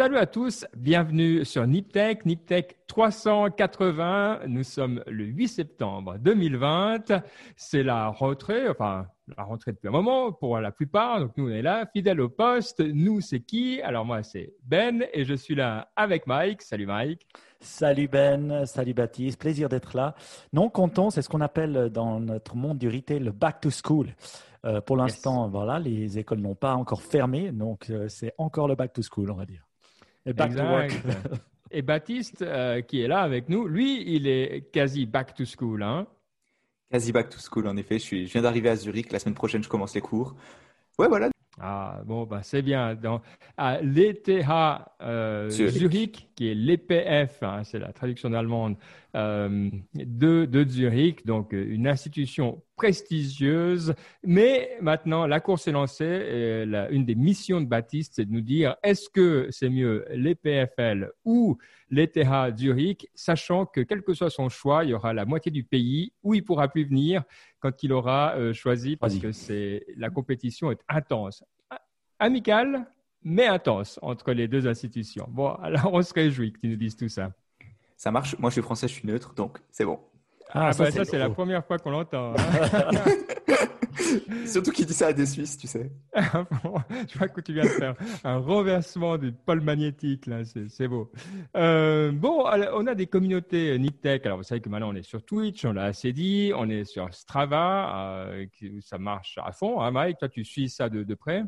Salut à tous, bienvenue sur Niptech, Niptech 380. Nous sommes le 8 septembre 2020. C'est la rentrée, enfin la rentrée depuis un moment pour la plupart. Donc nous on est là, fidèles au poste. Nous c'est qui? Alors moi c'est Ben et je suis là avec Mike. Salut Mike. Salut Ben, salut Baptiste, plaisir d'être là. Non content, c'est ce qu'on appelle dans notre monde du retail le back to school. Euh, pour l'instant, voilà, les écoles n'ont pas encore fermé, donc euh, c'est encore le back to school, on va dire. Et back to work. Et Baptiste, euh, qui est là avec nous, lui, il est quasi back to school. Hein quasi back to school, en effet. Je, suis, je viens d'arriver à Zurich. La semaine prochaine, je commence les cours. Ouais, voilà. Ah, bon, bah, c'est bien. Dans, à l'ETH euh, Zurich. Qui est l'EPF, hein, c'est la traduction allemande euh, de, de, Zurich, donc euh, une institution prestigieuse. Mais maintenant, la course est lancée et la, une des missions de Baptiste, c'est de nous dire est-ce que c'est mieux l'EPFL ou l'ETH Zurich, sachant que quel que soit son choix, il y aura la moitié du pays où il pourra plus venir quand il aura euh, choisi, parce que c'est la compétition est intense, amicale, mais intense entre les deux institutions. Bon, alors on se réjouit que tu nous dises tout ça. Ça marche. Moi, je suis français, je suis neutre, donc c'est bon. Ah, ah ça, bah, c'est la première fois qu'on l'entend. Hein. Surtout qu'il dit ça à des Suisses, tu sais. je vois que tu viens de faire un renversement du pôle magnétique, là, c'est beau. Euh, bon, on a des communautés Niptech. Alors, vous savez que maintenant, on est sur Twitch, on l'a assez dit, on est sur Strava, euh, ça marche à fond. Hein, Mike, toi, tu suis ça de, de près?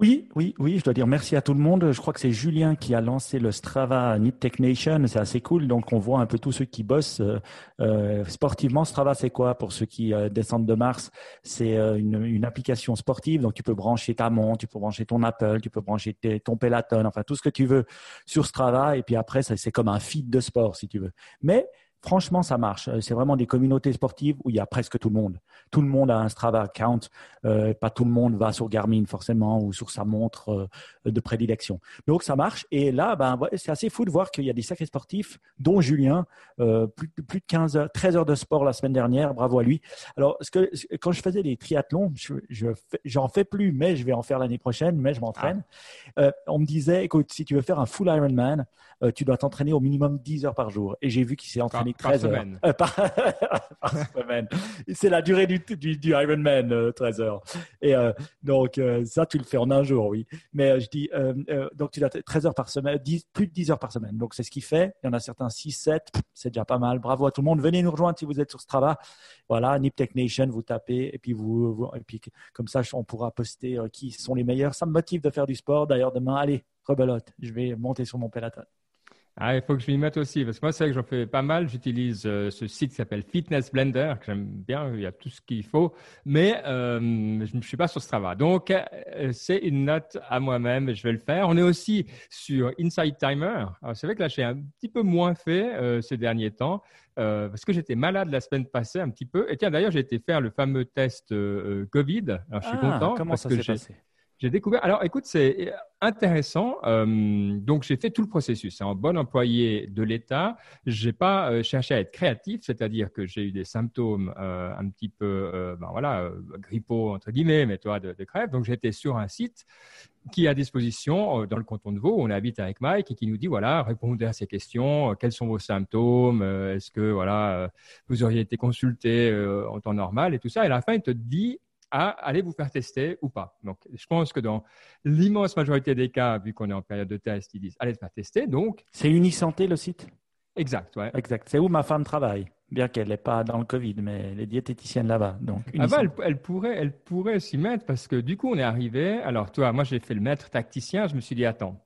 Oui, oui, oui, je dois dire merci à tout le monde. Je crois que c'est Julien qui a lancé le Strava Nip Nation. C'est assez cool. Donc, on voit un peu tous ceux qui bossent euh, euh sportivement. Strava, c'est quoi pour ceux qui euh, descendent de Mars? C'est euh, une, une, application sportive. Donc, tu peux brancher ta montre, tu peux brancher ton Apple, tu peux brancher ton Peloton, enfin tout ce que tu veux sur Strava. Et puis après, c'est comme un feed de sport, si tu veux. Mais Franchement, ça marche. Euh, c'est vraiment des communautés sportives où il y a presque tout le monde. Tout le monde a un Strava account. Euh, pas tout le monde va sur Garmin forcément ou sur sa montre euh, de prédilection. Donc ça marche. Et là, ben, c'est assez fou de voir qu'il y a des sacrés sportifs, dont Julien, plus, plus, de 15 heures, 13 heures de sport la semaine dernière. Bravo à lui. Alors, ce que, quand je faisais des triathlons, je, j'en fais plus, mais je vais en faire l'année prochaine, mais je m'entraîne. Ah. on me disait, écoute, si tu veux faire un full Ironman, tu dois t'entraîner au minimum 10 heures par jour. Et j'ai vu qu'il s'est entraîné 13 par Semaine. Euh, par, semaine. C'est la durée du, du, du Ironman, 13 euh, heures. Et euh, donc, ça, tu le fais en un jour, oui. Mais je dis, donc tu as 13 heures par semaine, 10, plus de 10 heures par semaine. Donc, c'est ce qu'il fait. Il y en a certains 6, 7. C'est déjà pas mal. Bravo à tout le monde. Venez nous rejoindre si vous êtes sur Strava. Voilà, Nip Tech Nation, vous tapez. Et puis, vous, et puis comme ça, on pourra poster qui sont les meilleurs. Ça me motive de faire du sport. D'ailleurs, demain, allez, rebelote. Je vais monter sur mon peloton. Ah, il faut que je m'y mette aussi, parce que moi, c'est vrai que j'en fais pas mal. J'utilise euh, ce site qui s'appelle Fitness Blender, que j'aime bien, il y a tout ce qu'il faut, mais euh, je ne suis pas sur Strava. Donc, euh, c'est une note à moi-même, je vais le faire. On est aussi sur Inside Timer. C'est vrai que là, j'ai un petit peu moins fait ces derniers temps, parce que j'étais malade la semaine passée un petit peu. Et tiens, d'ailleurs, j'ai été faire le fameux test Covid. Alors, je suis ah, content. Comment ça s'est passé? J'ai découvert. Alors, écoute, c'est intéressant. Euh, donc, j'ai fait tout le processus. C'est un bon employé de l'État. J'ai pas euh, cherché à être créatif, c'est-à-dire que j'ai eu des symptômes euh, un petit peu, ben voilà, grippaux entre guillemets, mais toi de, de crève. Donc, j'étais sur un site qui est à disposition dans le canton de Vaud. On habite avec Mike et qui nous dit voilà, répondez à ces questions. Quels sont vos symptômes Est-ce que voilà, vous auriez été consulté en temps normal et tout ça. Et à la fin, il te dit à aller vous faire tester ou pas. Donc, je pense que dans l'immense majorité des cas, vu qu'on est en période de test, ils disent allez te faire tester. Donc, c'est Unisanté le site? Exact, ouais. Exact. C'est où ma femme travaille. Bien qu'elle n'est pas dans le Covid, mais elle est diététicienne là-bas. Donc, ah bah, elle, pourrait, elle pourrait s'y mettre parce que du coup, on est arrivé. Alors, toi, moi, j'ai fait le maître tacticien. Je me suis dit, attends,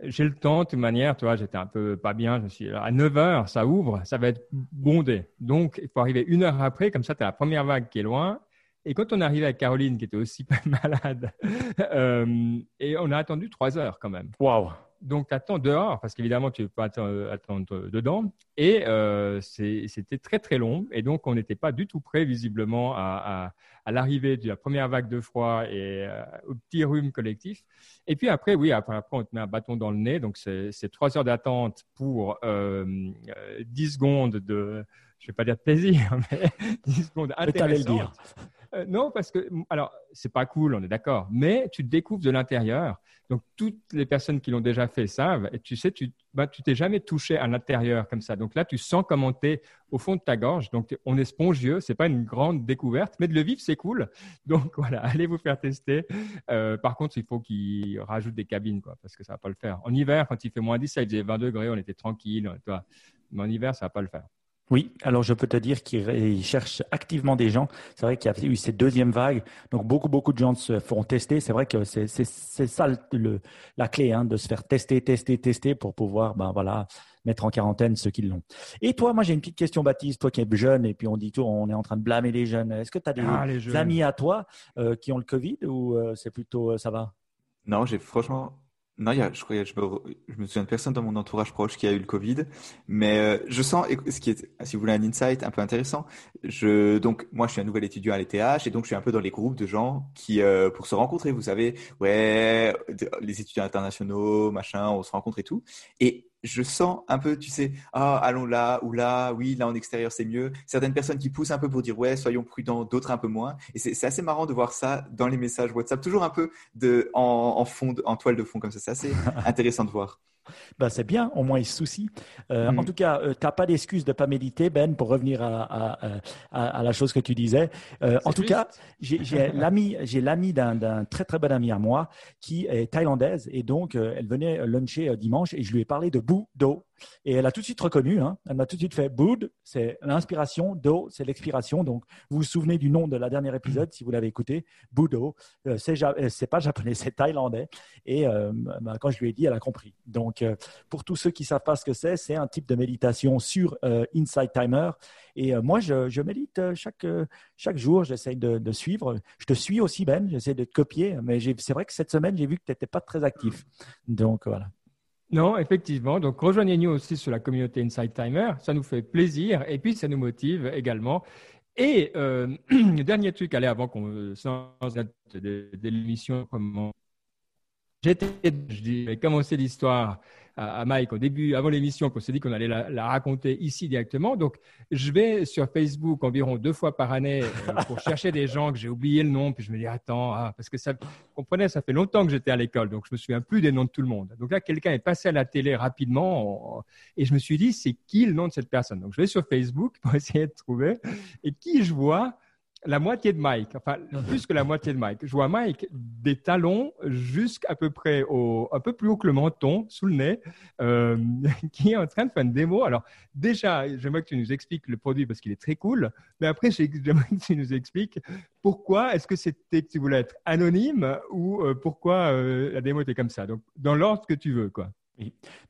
j'ai le temps, de toute manière, toi, j'étais un peu pas bien. Je me suis dit, à 9 heures, ça ouvre, ça va être bondé. Donc, il faut arriver une heure après, comme ça, tu as la première vague qui est loin et quand on est arrivé à Caroline, qui était aussi pas malade, euh, et on a attendu trois heures quand même. Waouh donc, tu attends dehors, parce qu'évidemment, tu ne peux pas attendre dedans. Et euh, c'était très, très long. Et donc, on n'était pas du tout prêt, visiblement, à, à, l'arrivée de la première vague de froid et euh, au petit rhume collectif. Et puis après, oui, après, après, on te met un bâton dans le nez. Donc, c'est trois heures d'attente pour euh, 10 secondes de, je ne vais pas dire de plaisir, mais 10 secondes intéressantes. Euh, non, parce que, alors, c'est pas cool, on est d'accord, mais tu te découvres de l'intérieur. Donc, toutes les personnes qui l'ont déjà fait savent. Et tu sais, tu bah, tu t'es jamais touché à l'intérieur comme ça. Donc là, tu sens comment tu es au fond de ta gorge. Donc, on est spongieux. C'est pas une grande découverte, mais de le vivre, c'est cool. Donc voilà, allez vous faire tester. Euh, par contre, il faut qu'ils rajoutent des cabines, quoi, parce que ça va pas le faire. En hiver, quand il fait moins 10, ça faisait 20 degrés, on était tranquille. Toi. Mais en hiver, ça va pas le faire. Oui, alors je peux te dire qu'il cherche activement des gens. C'est vrai qu'il y a eu cette deuxième vague, donc beaucoup beaucoup de gens se font tester. C'est vrai que c'est ça le, la clé, hein, de se faire tester, tester, tester pour pouvoir, ben voilà, mettre en quarantaine ceux qui l'ont. Et toi, moi j'ai une petite question, Baptiste, toi qui es jeune et puis on dit tout, on est en train de blâmer les jeunes. Est-ce que tu as des ah, amis à toi euh, qui ont le Covid ou euh, c'est plutôt euh, ça va? Non, j'ai franchement non, y a, je me souviens de personne dans mon entourage proche qui a eu le Covid, mais euh, je sens, ce qui est, si vous voulez un insight un peu intéressant, je, donc moi je suis un nouvel étudiant à l'ETH et donc je suis un peu dans les groupes de gens qui, euh, pour se rencontrer, vous savez, ouais, les étudiants internationaux, machin, on se rencontre et tout, et je sens un peu, tu sais, ah, allons là ou là, oui, là en extérieur c'est mieux. Certaines personnes qui poussent un peu pour dire ouais, soyons prudents, d'autres un peu moins. Et c'est assez marrant de voir ça dans les messages WhatsApp, toujours un peu de, en, fond, en toile de fond comme ça. C'est assez intéressant de voir. Ben, c'est bien, au moins il se soucie. Euh, en mm. tout cas, euh, tu n'as pas d'excuse de ne pas méditer, Ben, pour revenir à, à, la chose que tu disais. Euh, en tout cas, j'ai l'ami, j'ai l'ami d'un très très bon ami à moi qui est thaïlandaise et donc elle venait luncher dimanche et je lui ai parlé de Budo. Et elle a tout de suite reconnu, hein. elle m'a tout de suite fait Bud, c'est l'inspiration, Do, c'est l'expiration. Donc, vous vous souvenez du nom de la dernière épisode si vous l'avez écouté, Budo. c'est, c'est pas japonais, c'est thaïlandais. Et ben, quand je lui ai dit, elle a compris. Donc, euh, pour tous ceux qui ne savent pas ce que c'est, c'est un type de méditation sur euh, Insight Timer. Et euh, moi, je, médite chaque, chaque jour. J'essaie de, suivre. Je te suis aussi, Ben. J'essaie de te copier. Mais c'est vrai que cette semaine, j'ai vu que tu n'étais pas très actif. Donc, voilà. Non, effectivement. Donc, rejoignez-nous aussi sur la communauté Insight Timer. Ça nous fait plaisir et puis ça nous motive également. Et le dernier truc, allez, avant qu'on s'en de, de l'émission, J'étais, je commencé l'histoire à, Mike au début, avant l'émission, qu'on s'est dit qu'on allait la, raconter ici directement. Donc, je vais sur Facebook environ deux fois par année euh, pour chercher des gens que j'ai oublié le nom. Puis je me dis, attends, ah, parce que ça, vous comprenez, ça fait longtemps que j'étais à l'école, donc je me souviens plus des noms de tout le monde. Donc là, quelqu'un est passé à la télé rapidement et je me suis dit, c'est qui le nom de cette personne? Donc, je vais sur Facebook pour essayer de trouver. Et qui je vois la moitié de Mike, enfin plus que la moitié de Mike. Je vois Mike des talons jusqu'à peu près au, un peu plus haut que le menton, sous le nez, euh, qui est en train de faire une démo. Alors déjà, j'aimerais que tu nous expliques le produit parce qu'il est très cool, mais après j'aimerais que tu nous expliques pourquoi est-ce que c'était que tu voulais être anonyme ou euh, pourquoi euh, la démo était comme ça. Donc dans l'ordre que tu veux, quoi.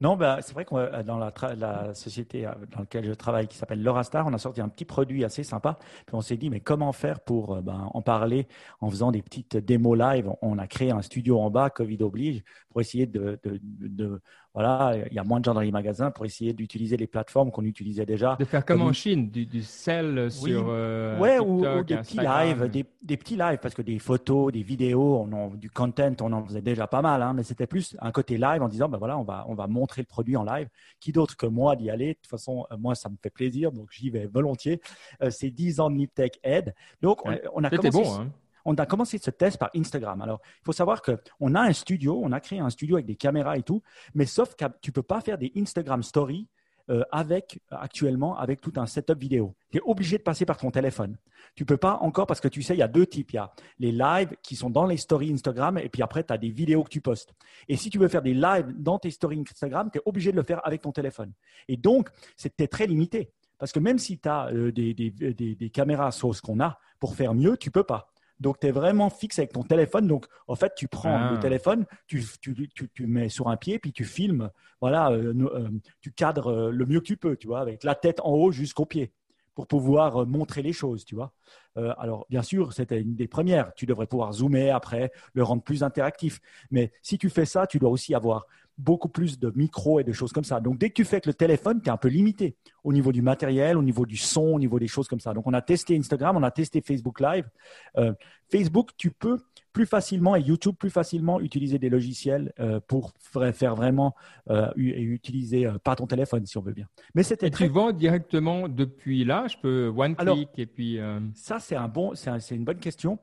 Non, bah, c'est vrai que euh, dans la, société euh, dans laquelle je travaille, qui s'appelle Star, on a sorti un petit produit assez sympa. Puis on s'est dit, mais comment faire pour euh, ben, en parler en faisant des petites démos live? On a créé un studio en bas, Covid oblige, pour essayer de, de voilà, il y a moins de gens dans les magasins pour essayer d'utiliser les plateformes qu'on utilisait déjà. De faire comme, en Chine, du, du sel sur euh, ouais, ou, des petits lives, des, petits lives, parce que des photos, des vidéos, on du content, on en faisait déjà pas mal, hein, mais c'était plus un côté live en disant, ben voilà, on va, on va montrer le produit en live. Qui d'autre que moi d'y aller? De toute façon, euh, moi, ça me fait plaisir, donc j'y vais volontiers. Euh, c'est 10 ans de Niptech Ed. Donc, on, a commencé. bon, hein on a commencé ce test par Instagram. Alors, il faut savoir qu'on a un studio, on a créé un studio avec des caméras et tout, mais sauf que tu ne peux pas faire des Instagram stories euh, avec actuellement avec tout un setup vidéo. Tu es obligé de passer par ton téléphone. Tu peux pas encore parce que tu sais, il y a deux types. Il y a les lives qui sont dans les stories Instagram et puis après, tu as des vidéos que tu postes. Et si tu veux faire des lives dans tes stories Instagram, tu es obligé de le faire avec ton téléphone. Et donc, c'était très limité. Parce que même si tu as euh, des, des, des, caméras sur ce qu'on a pour faire mieux, tu peux pas. Donc, tu es vraiment fixe avec ton téléphone. Donc, en fait, tu prends le ah. téléphone, tu, tu, tu, mets sur un pied, puis tu filmes. Voilà, euh, euh, tu cadres euh, le mieux que tu peux, tu vois, avec la tête en haut jusqu'au pied pour pouvoir montrer les choses, tu vois. alors, bien sûr, c'était une des premières. Tu devrais pouvoir zoomer après, le rendre plus interactif. Mais si tu fais ça, tu dois aussi avoir beaucoup plus de micros et de choses comme ça. Donc, dès que tu fais avec le téléphone, tu es un peu limité au niveau du matériel, au niveau du son, au niveau des choses comme ça. Donc, on a testé Instagram, on a testé Facebook Live. Euh, Facebook, tu peux plus facilement et YouTube plus facilement utiliser des logiciels euh, pour faire vraiment euh, et utiliser euh, pas ton téléphone si on veut bien. Mais c'était très... tu vends directement depuis là, je peux one click et puis. Ça c'est un bon, c'est une bonne question.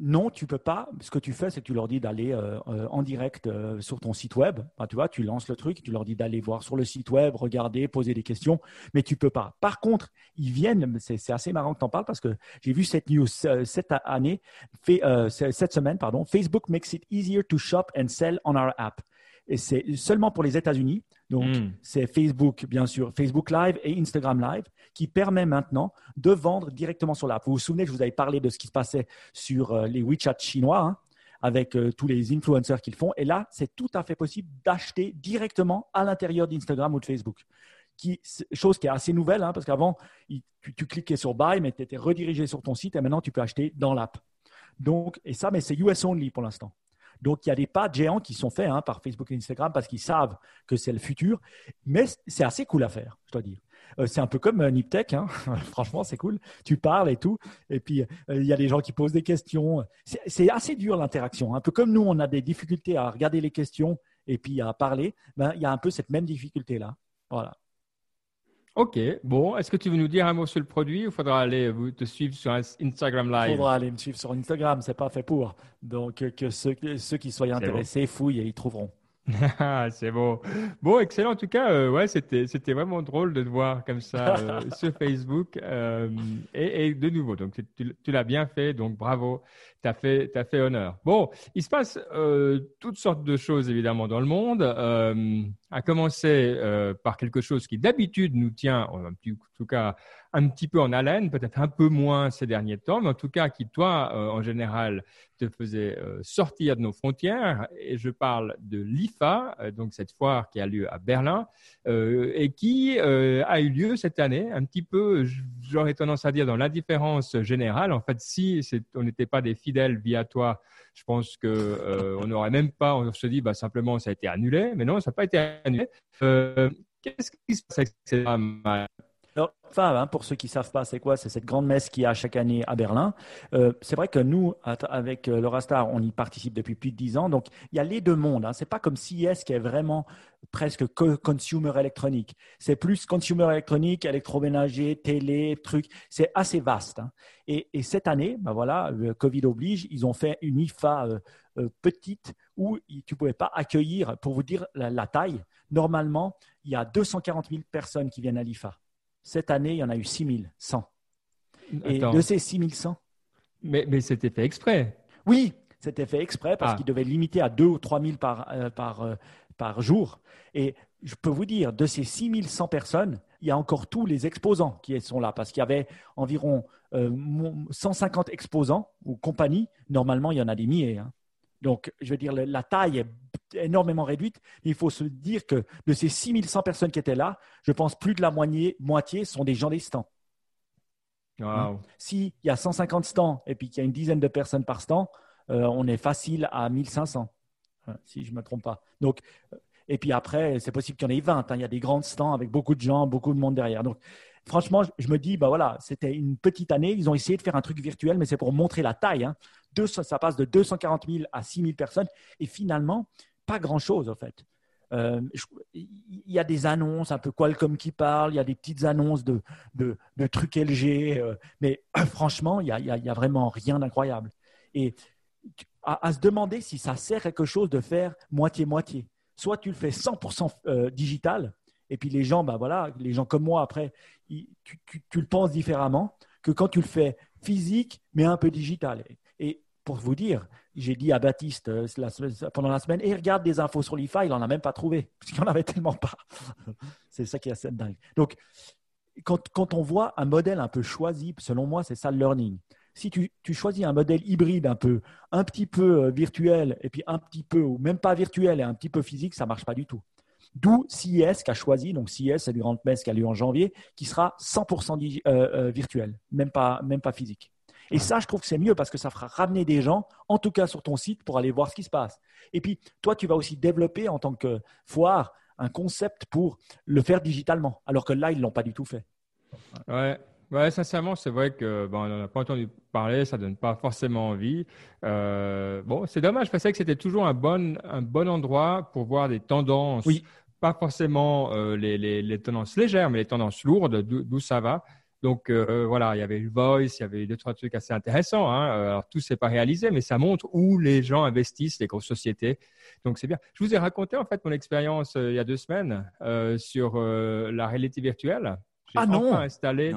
non, tu peux pas. Ce que tu fais, c'est que tu leur dis d'aller en direct sur ton site web. tu vois, tu lances le truc, tu leur dis d'aller voir sur le site web, regarder, poser des questions, mais tu peux pas. Par contre, ils viennent. C'est assez marrant que tu en parles parce que j'ai vu cette news cette année, fait, cette semaine, pardon. Facebook makes it easier to shop and sell on our app. Et c'est seulement pour les États-Unis. Donc, hmm. c'est Facebook, bien sûr, Facebook Live et Instagram Live qui permet maintenant de vendre directement sur l'app. Vous vous souvenez, je vous avais parlé de ce qui se passait sur euh, les WeChat chinois hein, avec euh, tous les influenceurs qu'ils font. Et là, c'est tout à fait possible d'acheter directement à l'intérieur d'Instagram ou de Facebook. Qui, chose qui est assez nouvelle, hein, parce qu'avant, tu, tu, cliquais sur Buy, mais tu étais redirigé sur ton site et maintenant, tu peux acheter dans l'app. Donc, et ça, mais c'est US only pour l'instant. Donc, il y a des pas géants qui sont faits hein, par Facebook et Instagram parce qu'ils savent que c'est le futur. Mais c'est assez cool à faire, je dois dire. Euh, c'est un peu comme euh, Niptech, hein. franchement, c'est cool. Tu parles et tout. Et puis, euh, il y a des gens qui posent des questions. C'est assez dur l'interaction. Un peu comme nous, on a des difficultés à regarder les questions et puis à parler. Ben, il y a un peu cette même difficulté-là. Voilà. Ok, bon, est-ce que tu veux nous dire un mot sur le produit ou faudra aller te suivre sur Instagram Live? Il faudra aller me suivre sur Instagram, c'est pas fait pour. Donc, que ceux, ceux qui soient intéressés fouillent et ils trouveront. Ah, c'est bon. Bon, excellent. En tout cas, euh, ouais, c'était, c'était vraiment drôle de te voir comme ça euh, sur Facebook. Euh, et, et, de nouveau, donc tu, tu l'as bien fait, donc bravo. Tu as fait, as fait honneur. Bon, il se passe toutes sortes de choses évidemment dans le monde. à commencer par quelque chose qui d'habitude nous tient, en tout cas, un petit peu en haleine, peut-être un peu moins ces derniers temps, mais en tout cas qui, toi, euh, en général, te faisait euh, sortir de nos frontières. Et je parle de l'IFA, euh, donc cette foire qui a lieu à Berlin et qui a eu lieu cette année, un petit peu, j'aurais tendance à dire, dans l'indifférence générale. En fait, si on n'était pas des fidèles via toi, je pense que on n'aurait même pas, on se dit, bah, simplement, ça a été annulé. Mais non, ça n'a pas été annulé. Qu'est-ce qui se passe avec ces alors, enfin, hein, pour ceux qui savent pas, c'est quoi? C'est cette grande messe qu'il y a chaque année à Berlin. Euh, c'est vrai que nous, avec euh, l'Eurostar, on y participe depuis plus de dix ans. Donc, il y a les deux mondes. Hein. C'est pas comme CES qui est vraiment presque consumer électronique. C'est plus consumer électronique, électroménager, télé, trucs. C'est assez vaste. Hein. Et, cette année, ben voilà, le Covid oblige, ils ont fait une IFA euh, petite où tu pouvais pas accueillir, pour vous dire la, la taille, normalement, il y a 240 000 personnes qui viennent à l'IFA. Cette année, il y en a eu 6100. Et de ces 6100. Mais, mais c'était fait exprès. Oui, c'était fait exprès parce ah. qu'il devait limiter à 2 ou 3 000 par, euh, par, euh, par jour. Et je peux vous dire, de ces 6100 personnes, il y a encore tous les exposants qui sont là parce qu'il y avait environ 150 euh, exposants ou compagnies. Normalement, il y en a des milliers. Hein. Donc, je veux dire, la taille est énormément réduite. Il faut se dire que de ces 6100 personnes qui étaient là, je pense plus de la moitié, sont des gens des stands. Hein? S'il y a 150 stands et puis qu'il y a une dizaine de personnes par stand, euh, on est facile à 1500, hein, si je ne me trompe pas. Donc, et puis après, c'est possible qu'il y en ait 20. Hein. Il y a des grands stands avec beaucoup de gens, beaucoup de monde derrière. Donc, franchement, je me dis, bah voilà, c'était une petite année. Ils ont essayé de faire un truc virtuel, mais c'est pour montrer la taille. Ça passe de 240 000 à 6 000 personnes. Et finalement, pas grand-chose en fait. Euh, il y a des annonces, un peu Qualcomm qui parle, il y a des petites annonces de, de, trucs LG, euh, mais franchement, il n'y a, y a, vraiment rien d'incroyable. Et à, se demander si ça sert quelque chose de faire moitié-moitié. Soit tu le fais 100% euh, digital, et puis les gens, bah voilà, les gens comme moi, après, tu, tu, le penses différemment que quand tu le fais physique, mais un peu digital. Pour vous dire, j'ai dit à Baptiste euh, pendant la semaine, et regarde des infos sur l'IFA, il n'en a même pas trouvé, parce qu'il n'en avait tellement pas. c'est ça qui est assez dingue. Donc, quand, quand, on voit un modèle un peu choisi, selon moi, c'est ça le learning. Si tu, tu, choisis un modèle hybride un peu, un petit peu euh, virtuel, et puis un petit peu, ou même pas virtuel et un petit peu physique, ça ne marche pas du tout. D'où CIS qui a choisi, donc CIS, c'est une grande messe qui a lieu en janvier, qui sera 100% euh, virtuel, même pas, même pas physique. Et ça, je trouve que c'est mieux parce que ça fera ramener des gens, en tout cas sur ton site, pour aller voir ce qui se passe. Et puis, toi, tu vas aussi développer en tant que foire un concept pour le faire digitalement, alors que là, ils ne l'ont pas du tout fait. Ouais, Ouais, sincèrement, c'est vrai que bon, on n'en a pas entendu parler, ça donne pas forcément envie. Euh, bon, c'est dommage, je pensais que c'était toujours un bon, un bon endroit pour voir des tendances. Oui. Pas forcément euh, les, les, les, tendances légères, mais les tendances lourdes, d'où ça va. Donc euh, voilà, il y avait eu Voice, il y avait eu deux trois trucs assez intéressants. Hein. Alors tout s'est pas réalisé, mais ça montre où les gens investissent, les grosses sociétés. Donc c'est bien. Je vous ai raconté en fait mon expérience il y a deux semaines sur la réalité virtuelle. Ah non. Installé.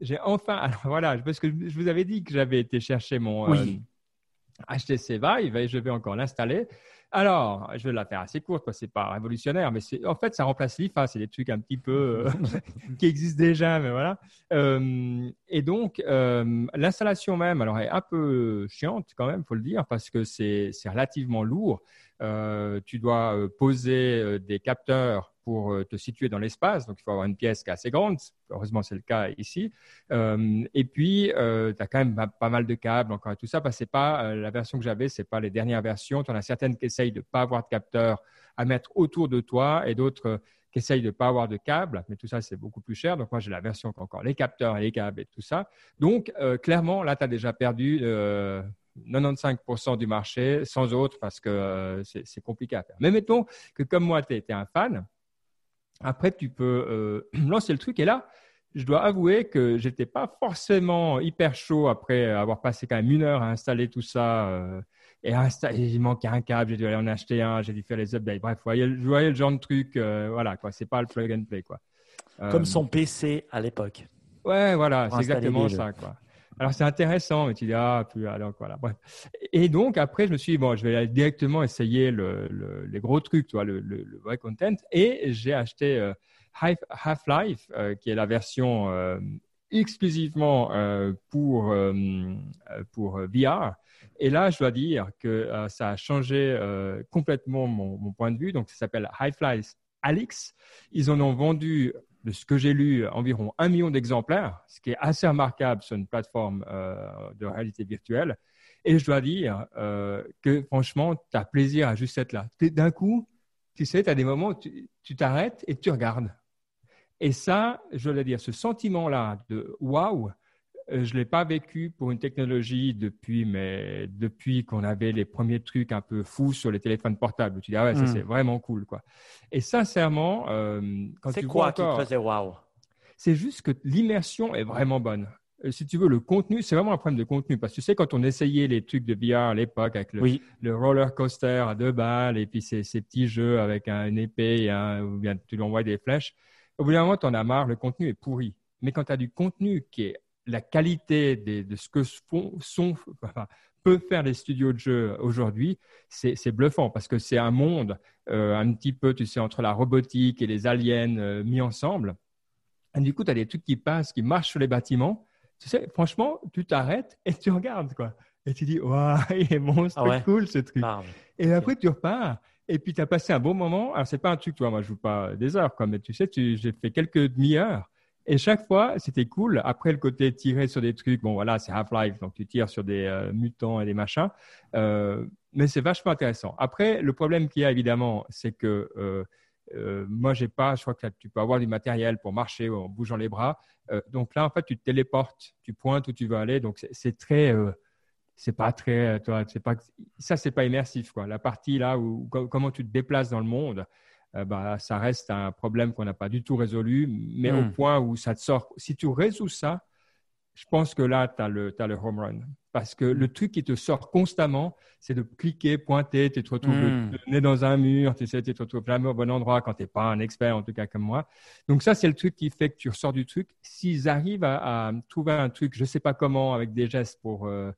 J'ai enfin, alors voilà, parce que je vous avais dit que j'avais été chercher mon HTC Vive et je vais encore l'installer. Alors, je vais la faire assez courte parce que c'est pas révolutionnaire, mais c'est en fait ça remplace l'IFA, c'est des trucs un petit peu euh, qui existent déjà, mais voilà. Euh, et donc euh, l'installation même, alors est un peu chiante quand même, faut le dire, parce que c'est relativement lourd. tu dois poser des capteurs pour te situer dans l'espace. Donc, il faut avoir une pièce qui est assez grande. Heureusement, c'est le cas ici. et puis, tu as quand même pas mal de câbles, encore tout ça, parce que pas la version que j'avais, c'est pas les dernières versions. Tu en as certaines qui essayent de pas avoir de capteurs à mettre autour de toi et d'autres qui essayent de ne pas avoir de câbles, mais tout ça, c'est beaucoup plus cher. Donc, moi, j'ai la version qui a encore les capteurs et les câbles et tout ça. Donc, clairement, là, tu as déjà perdu 95% du marché sans autre parce que c'est compliqué à faire. Mais mettons que comme moi, tu étais un fan, après, tu peux euh, lancer le truc. Et là, je dois avouer que j'étais pas forcément hyper chaud après avoir passé quand même une heure à installer tout ça. Euh, et, il manquait un câble, j'ai dû aller en acheter un, j'ai dû faire les updates. Bref, vous voyez, le genre de truc, euh, voilà, quoi. C'est pas le plug and play, quoi. Comme son PC à l'époque. Ouais, voilà, c'est exactement ça, quoi. Alors c'est intéressant, mais tu dis ah puis alors voilà. Et donc après je me suis dit bon je vais directement essayer le, le, les gros trucs, tu vois, le, vrai content. Et j'ai acheté euh, Half-Life euh, qui est la version euh, exclusivement pour pour VR. Et là je dois dire que ça a changé complètement mon, mon, point de vue. Donc ça s'appelle Half-Life Alix. Ils en ont vendu de ce que j'ai lu, environ un million d'exemplaires, ce qui est assez remarquable sur une plateforme euh, de réalité virtuelle. Et je dois dire euh, que franchement, tu as plaisir à juste être là. D'un coup, tu sais, tu as des moments où tu t'arrêtes et tu regardes. Et ça, je dois dire, ce sentiment-là de waouh, je ne l'ai pas vécu pour une technologie depuis, mais depuis qu'on avait les premiers trucs un peu fous sur les téléphones portables. Tu dis, ah ouais, ça hmm. c'est vraiment cool. quoi. Et sincèrement, euh, quand tu quoi qui te faisait wow C'est juste que l'immersion est vraiment bonne. Euh, si tu veux, le contenu, c'est vraiment un problème de contenu. Parce que tu sais, quand on essayait les trucs de VR à l'époque avec le, le, roller coaster à deux balles et puis ces, ces petits jeux avec un, une épée et un, ou bien tu lui envoies des flèches, au bout d'un moment, tu en as marre, le contenu est pourri. Mais quand tu as du contenu qui est la qualité de ce que font, sont, peuvent faire les studios de jeux aujourd'hui, c'est bluffant parce que c'est un monde euh, un petit peu, tu sais, entre la robotique et les aliens euh, mis ensemble. Et du coup, tu as des trucs qui passent, qui marchent sur les bâtiments. Tu sais, franchement, tu t'arrêtes et tu regardes, quoi. Et tu dis, waouh, il est monstre, ah cool ce truc. Et après, tu repars. Et puis, tu as passé un bon moment. Alors, c'est pas un truc, toi, moi, je joue pas des heures, quoi, mais tu sais, j'ai fait quelques demi-heures. Et chaque fois, c'était cool. Après, le côté tirer sur des trucs, bon, voilà, c'est Half-Life, donc tu tires sur des euh, mutants et des machins. Euh, mais c'est vachement intéressant. Après, le problème qu'il y a, évidemment, c'est que euh, euh moi, j'ai pas, je crois que tu peux avoir du matériel pour marcher en bougeant les bras. donc là, en fait, tu te téléportes, tu pointes où tu veux aller. Donc, c'est très c'est pas très, toi, c'est pas, ça c'est pas immersif quoi. La partie là où comment tu te déplaces dans le monde, euh, bah, ça reste un problème qu'on n'a pas du tout résolu, mais au hmm. point où ça te sort. Si tu résous ça, je pense que là, tu as, as le home run. Parce que le truc qui te sort constamment, c'est de cliquer, pointer, tu te retrouves le, hmm. nez dans un mur, tu sais, tu te retrouves jamais au bon endroit quand tu n'es pas un expert, en tout cas comme moi. Donc ça, c'est le truc qui fait que tu ressors du truc. S'ils arrivent à, trouver un truc, je ne sais pas comment, avec des gestes pour, euh,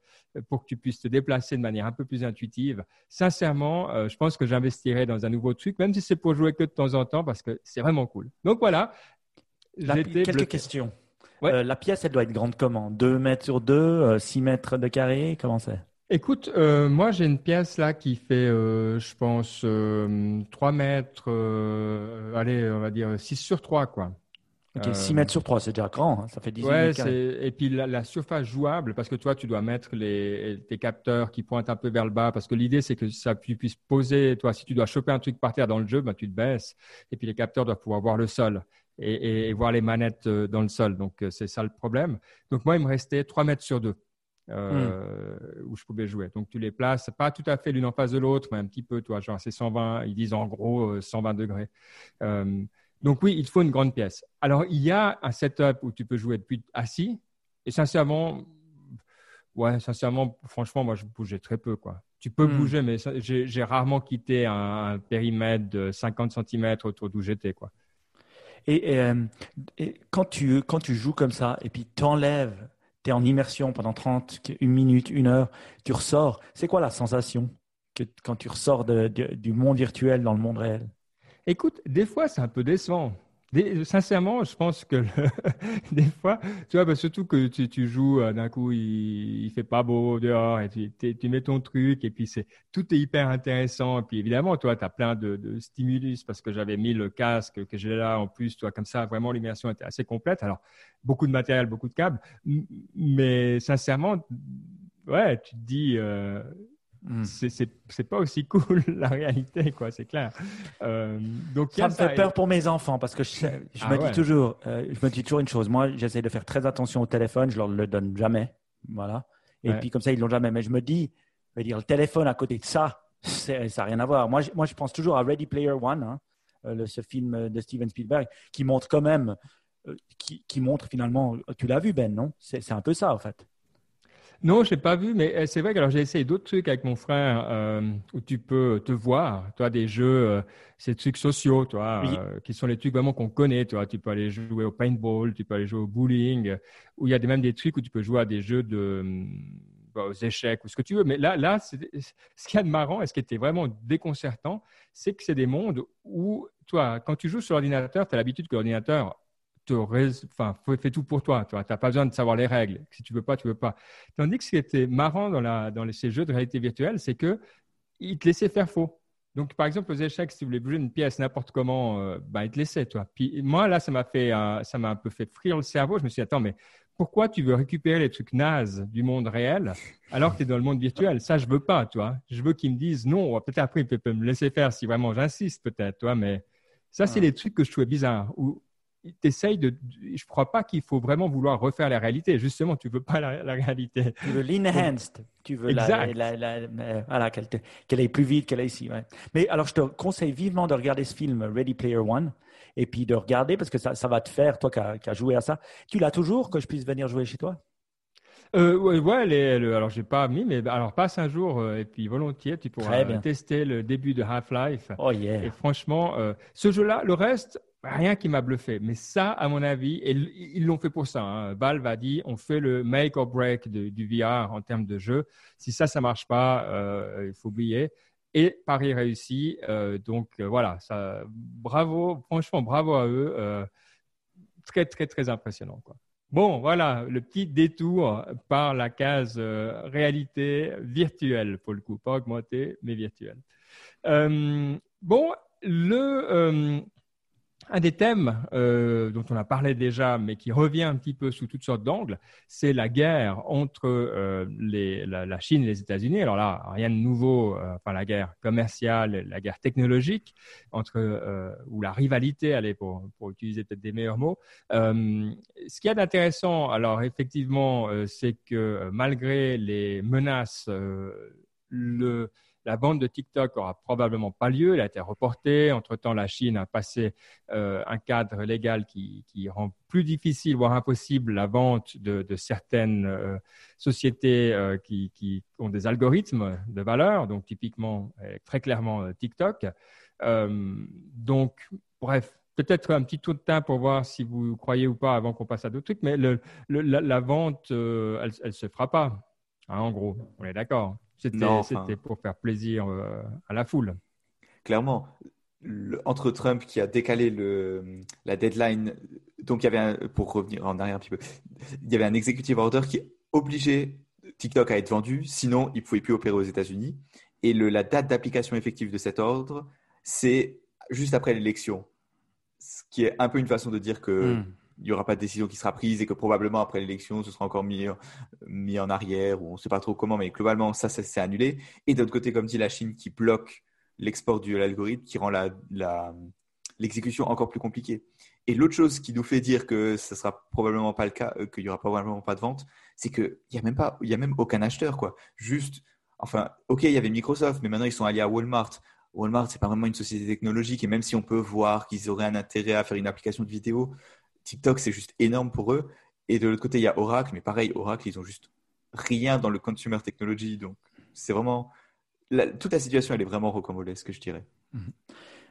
pour que tu puisses te déplacer de manière un peu plus intuitive, sincèrement, euh, je pense que j'investirai dans un nouveau truc, même si c'est pour jouer que de temps en temps, parce que c'est vraiment cool. Donc voilà. quelques questions. Euh, la pièce, elle doit être grande comment? 2 mètres sur 2, 6 euh, mètres de carré Comment c'est? Écoute, euh, moi j'ai une pièce là qui fait, je pense, 3 mètres, allez, on va dire 6 sur 3, quoi. Ok, 6 mètres sur 3, c'est déjà grand, hein, ça fait 18 ouais, mètres Et puis la, surface jouable, parce que toi, tu dois mettre les, tes capteurs qui pointent un peu vers le bas, parce que l'idée, c'est que ça puisse poser, toi, si tu dois choper un truc par terre dans le jeu, ben, tu te baisses, et puis les capteurs doivent pouvoir voir le sol et, voir les manettes euh, dans le sol. Donc, euh, c'est ça le problème. Donc, moi, il me restait 3 mètres sur 2. Euh, hmm. où je pouvais jouer. Donc tu les places pas tout à fait l'une en face de l'autre, mais un petit peu, toi, genre c'est 120, ils disent en gros 120 degrés. Donc oui, il faut une grande pièce. Alors il y a un setup où tu peux jouer depuis assis. Et sincèrement, ouais, sincèrement, franchement, moi je bougeais très peu quoi. Tu peux hmm. bouger, mais j'ai rarement quitté un, périmètre de 50 cm autour d'où j'étais quoi. Euh, et, quand, tu, quand tu joues comme ça et puis t'enlèves, tu es en immersion pendant 30, une minute, une heure, tu ressors, c'est quoi la sensation que, quand tu ressors du monde virtuel dans le monde réel? Écoute, des fois, c'est un peu décevant. Sincèrement, je pense que des fois, tu vois, bah, surtout que tu, joues, euh, d'un coup, il, il fait pas beau dehors et tu, mets ton truc et puis c'est tout est hyper intéressant. Et puis évidemment, toi, tu as plein de, stimulus parce que j'avais mis le casque que j'ai là en plus, toi, comme ça, vraiment, l'immersion était assez complète. Alors, beaucoup de matériel, beaucoup de câbles, mais sincèrement, ouais, tu te dis, euh, Hmm. c'est pas aussi cool la réalité, quoi, c'est clair. Euh, donc, ça me fait peur pour mes enfants parce que je, je ah me dis toujours, euh, je me dis toujours une chose. Moi, j'essaie de faire très attention au téléphone, je leur le donne jamais, voilà. Et puis comme ça, ils l'ont jamais. Mais je me dis, je veux dire, le téléphone à côté de ça, ça n'a rien à voir. Moi je, moi, je pense toujours à Ready Player One, hein, euh, ce film de Steven Spielberg, qui montre quand même, qui, qui montre finalement, tu l'as vu Ben, non? C'est un peu ça en fait. Non, je n'ai pas vu, mais euh, c'est vrai que j'ai essayé d'autres trucs avec mon frère euh, où tu peux te voir, toi, des jeux, euh, ces trucs sociaux, toi, qui sont les trucs vraiment qu'on connaît, toi. Tu peux aller jouer au paintball, tu peux aller jouer au bowling, où il y a même des trucs où tu peux jouer à des jeux de bah, aux échecs ou ce que tu veux. Mais là, là, ce qu'il y a de marrant et ce qui était vraiment déconcertant, c'est que c'est des mondes où, toi, quand tu joues sur l'ordinateur, tu as l'habitude que l'ordinateur te enfin, fait tout pour toi. Tu n'as pas besoin de savoir les règles. Si tu veux pas, tu veux pas. Tandis que ce qui était marrant dans, la, dans ces jeux de réalité virtuelle, c'est que il te laissait faire faux. Donc, par exemple, aux échecs, si tu voulais bouger une pièce n'importe comment, euh, bah, il te laissait, toi. Puis moi, là, ça m'a fait, ça m'a un peu fait frire le cerveau. Je me suis dit, attends, mais pourquoi tu veux récupérer les trucs nazes du monde réel alors que tu es dans le monde virtuel? Ça, je veux pas, toi. Je veux qu'ils me disent non. Peut-être après, ils peuvent me laisser faire si vraiment j'insiste, peut-être, toi. Mais ça, c'est les trucs que je trouvais bizarres t'essayes de. Je ne crois pas qu'il faut vraiment vouloir refaire la réalité. Justement, tu veux pas la, réalité. Tu veux l'enhanced. Tu veux la, la, voilà, qu'elle aille plus vite, qu'elle aille ici. Ouais. Mais alors, je te conseille vivement de regarder ce film Ready Player One et puis de regarder parce que ça, ça va te faire, toi qui as, joué à ça. Tu l'as toujours que je puisse venir jouer chez toi? Euh, ouais, ouais elle alors j'ai pas mis, mais alors passe un jour euh, et puis volontiers, tu pourras tester le début de Half-Life. Oh yeah. Et franchement, euh, ce jeu-là, le reste, rien qui m'a bluffé. Mais ça, à mon avis, et ils l'ont fait pour ça. Hein. Valve a dit, on fait le make or break du VR en termes de jeu. Si ça, ça marche pas, euh, il faut oublier. Et Paris réussi. Euh, donc euh, voilà, bravo, franchement, bravo à eux. très, très, très impressionnant. Bon, voilà, le petit détour par la case réalité virtuelle, pour le coup, pas augmentée, mais virtuelle. bon, le un des thèmes euh, dont on a parlé déjà, mais qui revient un petit peu sous toutes sortes d'angles, c'est la guerre entre euh, la, Chine et les États-Unis. Alors là, rien de nouveau, euh, enfin la guerre commerciale, la guerre technologique, entre ou la rivalité, allez pour, pour utiliser peut-être des meilleurs mots. ce qu'il y a d'intéressant, alors effectivement, c'est que malgré les menaces, le la vente de TikTok aura probablement pas lieu. Elle a été reportée. Entre-temps, la Chine a passé euh, un cadre légal qui, rend plus difficile, voire impossible, la vente de, certaines euh, sociétés euh, qui, ont des algorithmes de valeur, donc typiquement, très clairement TikTok. donc, bref, peut-être un petit tour de temps pour voir si vous croyez ou pas avant qu'on passe à d'autres trucs, mais la, vente, elle ne se fera pas, hein, en gros, on est d'accord. C'était pour faire plaisir euh, à la foule. Clairement, entre Trump qui a décalé le, la deadline, donc il y avait un, pour revenir en arrière un petit peu, il y avait un executive order qui obligeait TikTok à être vendu, sinon il ne pouvait plus opérer aux États-Unis. Et le, la date d'application effective de cet ordre, c'est juste après l'élection. Ce qui est un peu une façon de dire que hmm. Il n'y aura pas de décision qui sera prise et que probablement après l'élection, ce sera encore mis, mis en arrière ou on ne sait pas trop comment, mais globalement, ça, ça s'est annulé. Et d'autre côté, comme dit la Chine, qui bloque l'export de l'algorithme, qui rend l'exécution encore plus compliquée. Et l'autre chose qui nous fait dire que ce sera probablement pas le cas, euh, qu'il n'y aura probablement pas de vente, c'est qu'il n'y a même il a même aucun acheteur, quoi. Juste, enfin, ok, il y avait Microsoft, mais maintenant ils sont alliés à Walmart. Walmart, c'est pas vraiment une société technologique, et même si on peut voir qu'ils auraient un intérêt à faire une application de vidéo, TikTok, c'est juste énorme pour eux. Et de l'autre côté, il y a Oracle, mais pareil, Oracle, ils ont juste rien dans le consumer technology. Donc, c'est vraiment. toute la situation, elle est vraiment ce que je dirais. Mhm.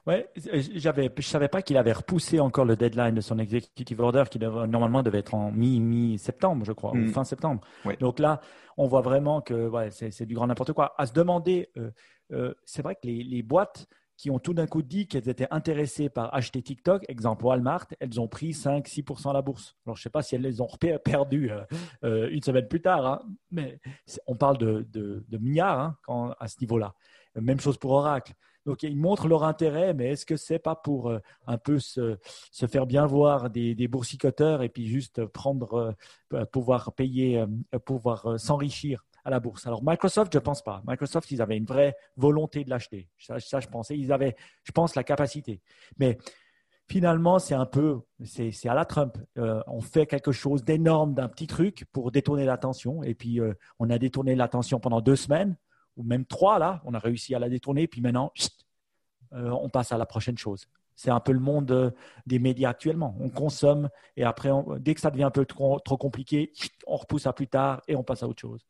Ouais, j'avais, je savais pas qu'il avait repoussé encore le deadline de son executive order qui normalement devait être en mi mi septembre, je crois, ou mhm. fin septembre. Donc là, on voit vraiment que ouais, c'est, du grand n'importe quoi. À se demander, euh, euh, c'est vrai que les, les boîtes qui ont tout d'un coup dit qu'elles étaient intéressées par acheter TikTok, exemple Walmart, elles ont pris 5-6% à la bourse. Alors, je ne sais pas si elles les ont perdues euh, euh, une semaine plus tard, hein, mais on parle de, de, milliards hein, quand, à ce niveau-là. Même chose pour Oracle. Donc, ils montrent leur intérêt, mais est-ce que c'est pas pour euh, un peu se, se, faire bien voir des, des, boursicoteurs et puis juste prendre, pouvoir payer, pouvoir s'enrichir? À la bourse. Alors Microsoft, je ne pense pas. Microsoft, ils avaient une vraie volonté de l'acheter. Ça, je pensais. Ils avaient, je pense, la capacité. Mais finalement, c'est un peu, c'est à la Trump. Euh, on fait quelque chose d'énorme d'un petit truc pour détourner l'attention. Et puis, euh, on a détourné l'attention pendant deux semaines, ou même trois, là. On a réussi à la détourner. Puis maintenant, euh, on passe à la prochaine chose. C'est un peu le monde des médias actuellement. On consomme et après, dès que ça devient un peu trop, trop compliqué, on repousse à plus tard et on passe à autre chose.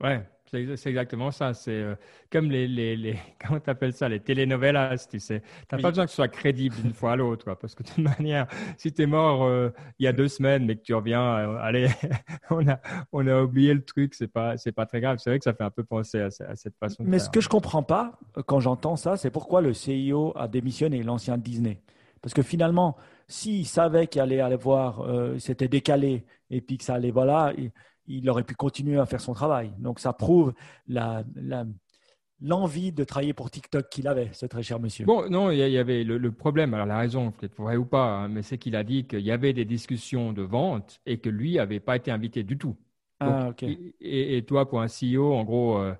Ouais, c'est exactement ça. C'est euh, comme les, les, les comment t'appelles ça, les telenovelas, tu sais. T'as n'as pas besoin que ce soit crédible d'une fois à l'autre, parce que de toute manière, si tu es mort euh, il y a deux semaines, mais que tu reviens, euh, allez, on a on a oublié le truc, c'est pas c'est pas très grave. C'est vrai que ça fait un peu penser à, cette façon. Mais ce que je comprends pas quand j'entends ça, c'est pourquoi le CEO a démissionné, l'ancien Disney. Parce que finalement, s'il savait qu'il allait aller voir, c'était décalé, et puis que ça allait, voilà, il aurait pu continuer à faire son travail. Donc ça prouve l'envie de travailler pour TikTok qu'il avait, ce très cher monsieur. Bon, non, il y avait le, problème, alors la raison, peut-être vrai ou pas, hein, mais c'est qu'il a dit qu'il y avait des discussions de vente et que lui n'avait pas été invité du tout. ah, ok. Et, toi, pour un CEO, en gros, euh,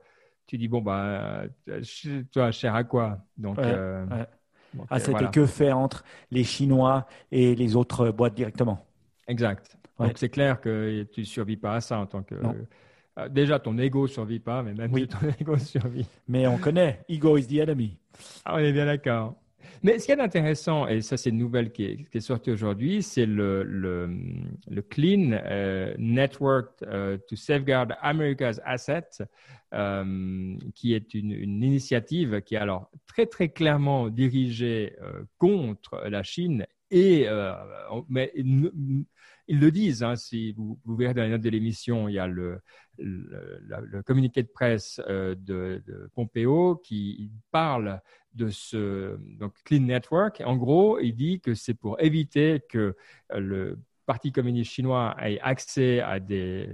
tu dis, bon, bah, toi, cher à quoi? Donc, euh, ah, c'était que fait entre les Chinois et les autres boîtes directement. Exact. Donc c'est clair que tu ne survis pas à ça en tant que. Euh, déjà, ton ego ne survit pas, mais même si ton ego survit. Mais on connaît, ego is the enemy. Ah, on est bien d'accord. Mais ce qui est intéressant, et ça c'est une nouvelle qui est, qui est sortie aujourd'hui, c'est le, le, le, Clean euh, Network euh, to Safeguard America's Assets, qui est une, une, initiative qui est alors très très clairement dirigée contre la Chine et mais ils le disent, hein, si vous, vous, verrez dans les notes de l'émission, il y a le, communiqué de presse euh, de, de, Pompeo qui parle de ce donc Clean Network. En gros, il dit que c'est pour éviter que le Parti communiste chinois ait accès à des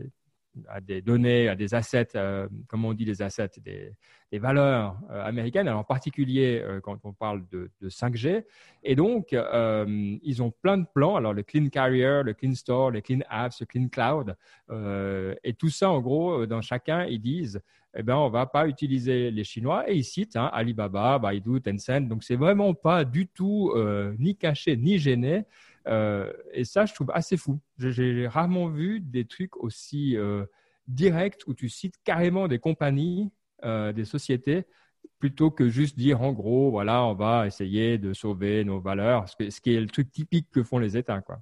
à des données, à des assets, euh, comme on dit les assets, des, valeurs euh, américaines, alors en particulier euh, quand on parle de, de 5G. Et donc, ils ont plein de plans, alors le Clean Carrier, le Clean Store, le Clean Apps, le Clean Cloud, et tout ça, en gros, dans chacun, ils disent, eh ben, on va pas utiliser les Chinois, et ils citent hein, Alibaba, Baidu, Tencent, donc c'est vraiment pas du tout ni caché, ni gêné. Euh, et ça, je trouve assez fou. J'ai rarement vu des trucs aussi euh, directs où tu cites carrément des compagnies, euh, des sociétés, plutôt que juste dire en gros, voilà, on va essayer de sauver nos valeurs, ce, qui est le truc typique que font les États. Quoi.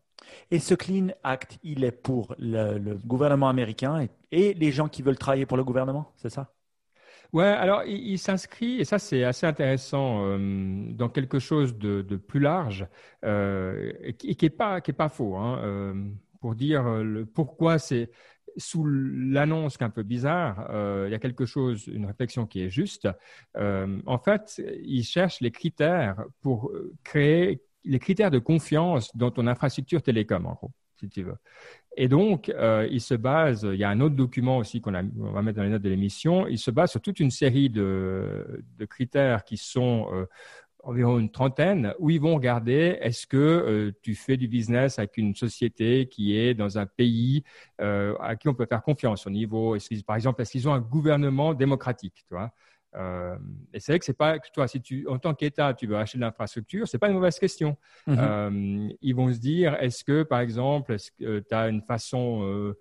Et ce Clean Act, il est pour le, gouvernement américain et les gens qui veulent travailler pour le gouvernement, c'est ça? Ouais, alors il, s'inscrit, et ça c'est assez intéressant, euh, dans quelque chose de, plus large, euh, et qui n'est pas, pas faux, hein, euh, pour dire pourquoi c'est sous l'annonce un peu bizarre, il y a quelque chose, une réflexion qui est juste. En fait, il cherche les critères pour créer les critères de confiance dans ton infrastructure télécom, en gros, si tu veux. Et donc, euh, il se base, il y a un autre document aussi qu'on va mettre dans les notes de l'émission, il se base sur toute une série de, critères qui sont euh, environ une trentaine, où ils vont regarder est-ce que euh, tu fais du business avec une société qui est dans un pays à qui on peut faire confiance au niveau, par exemple, est-ce qu'ils ont un gouvernement démocratique, tu vois? Euh, et c'est vrai que c'est pas toi si tu en tant qu'État tu veux acheter de l'infrastructure, c'est pas une mauvaise question. Mm-hmm. ils vont se dire est-ce que par exemple est-ce que tu as une façon euh,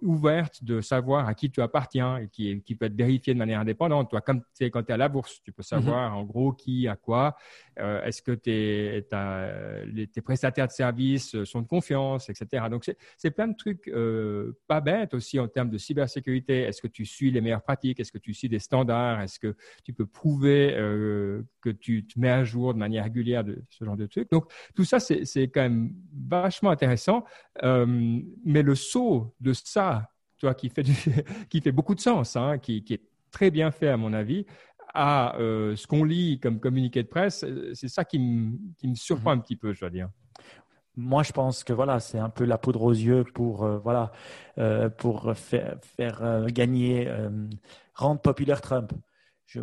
ouverte de savoir à qui tu appartiens et qui, qui peut être vérifiée de manière indépendante. Toi, comme tu quand tu es à la bourse, tu peux mhm. savoir en gros qui, à quoi. Euh, est-ce que tes, tes prestataires de services sont de confiance, etc. Donc, c'est plein de trucs euh, pas bêtes aussi en termes de cybersécurité. Est-ce que tu suis les meilleures pratiques? Est-ce que tu suis des standards? Est-ce que tu peux prouver que tu te mets à jour de manière régulière de ce genre de trucs? Donc, tout ça, c'est quand même vachement intéressant. mais le saut de ça, toi, qui fait, qui fait beaucoup de sens, hein, qui, est très bien fait à mon avis, à euh, ce qu'on lit comme communiqué de presse, c'est ça qui me, surprend un petit peu, je dois dire. Moi, je pense que voilà, c'est un peu la poudre aux yeux pour euh, voilà, euh, pour faire, faire gagner, rendre populaire Trump je,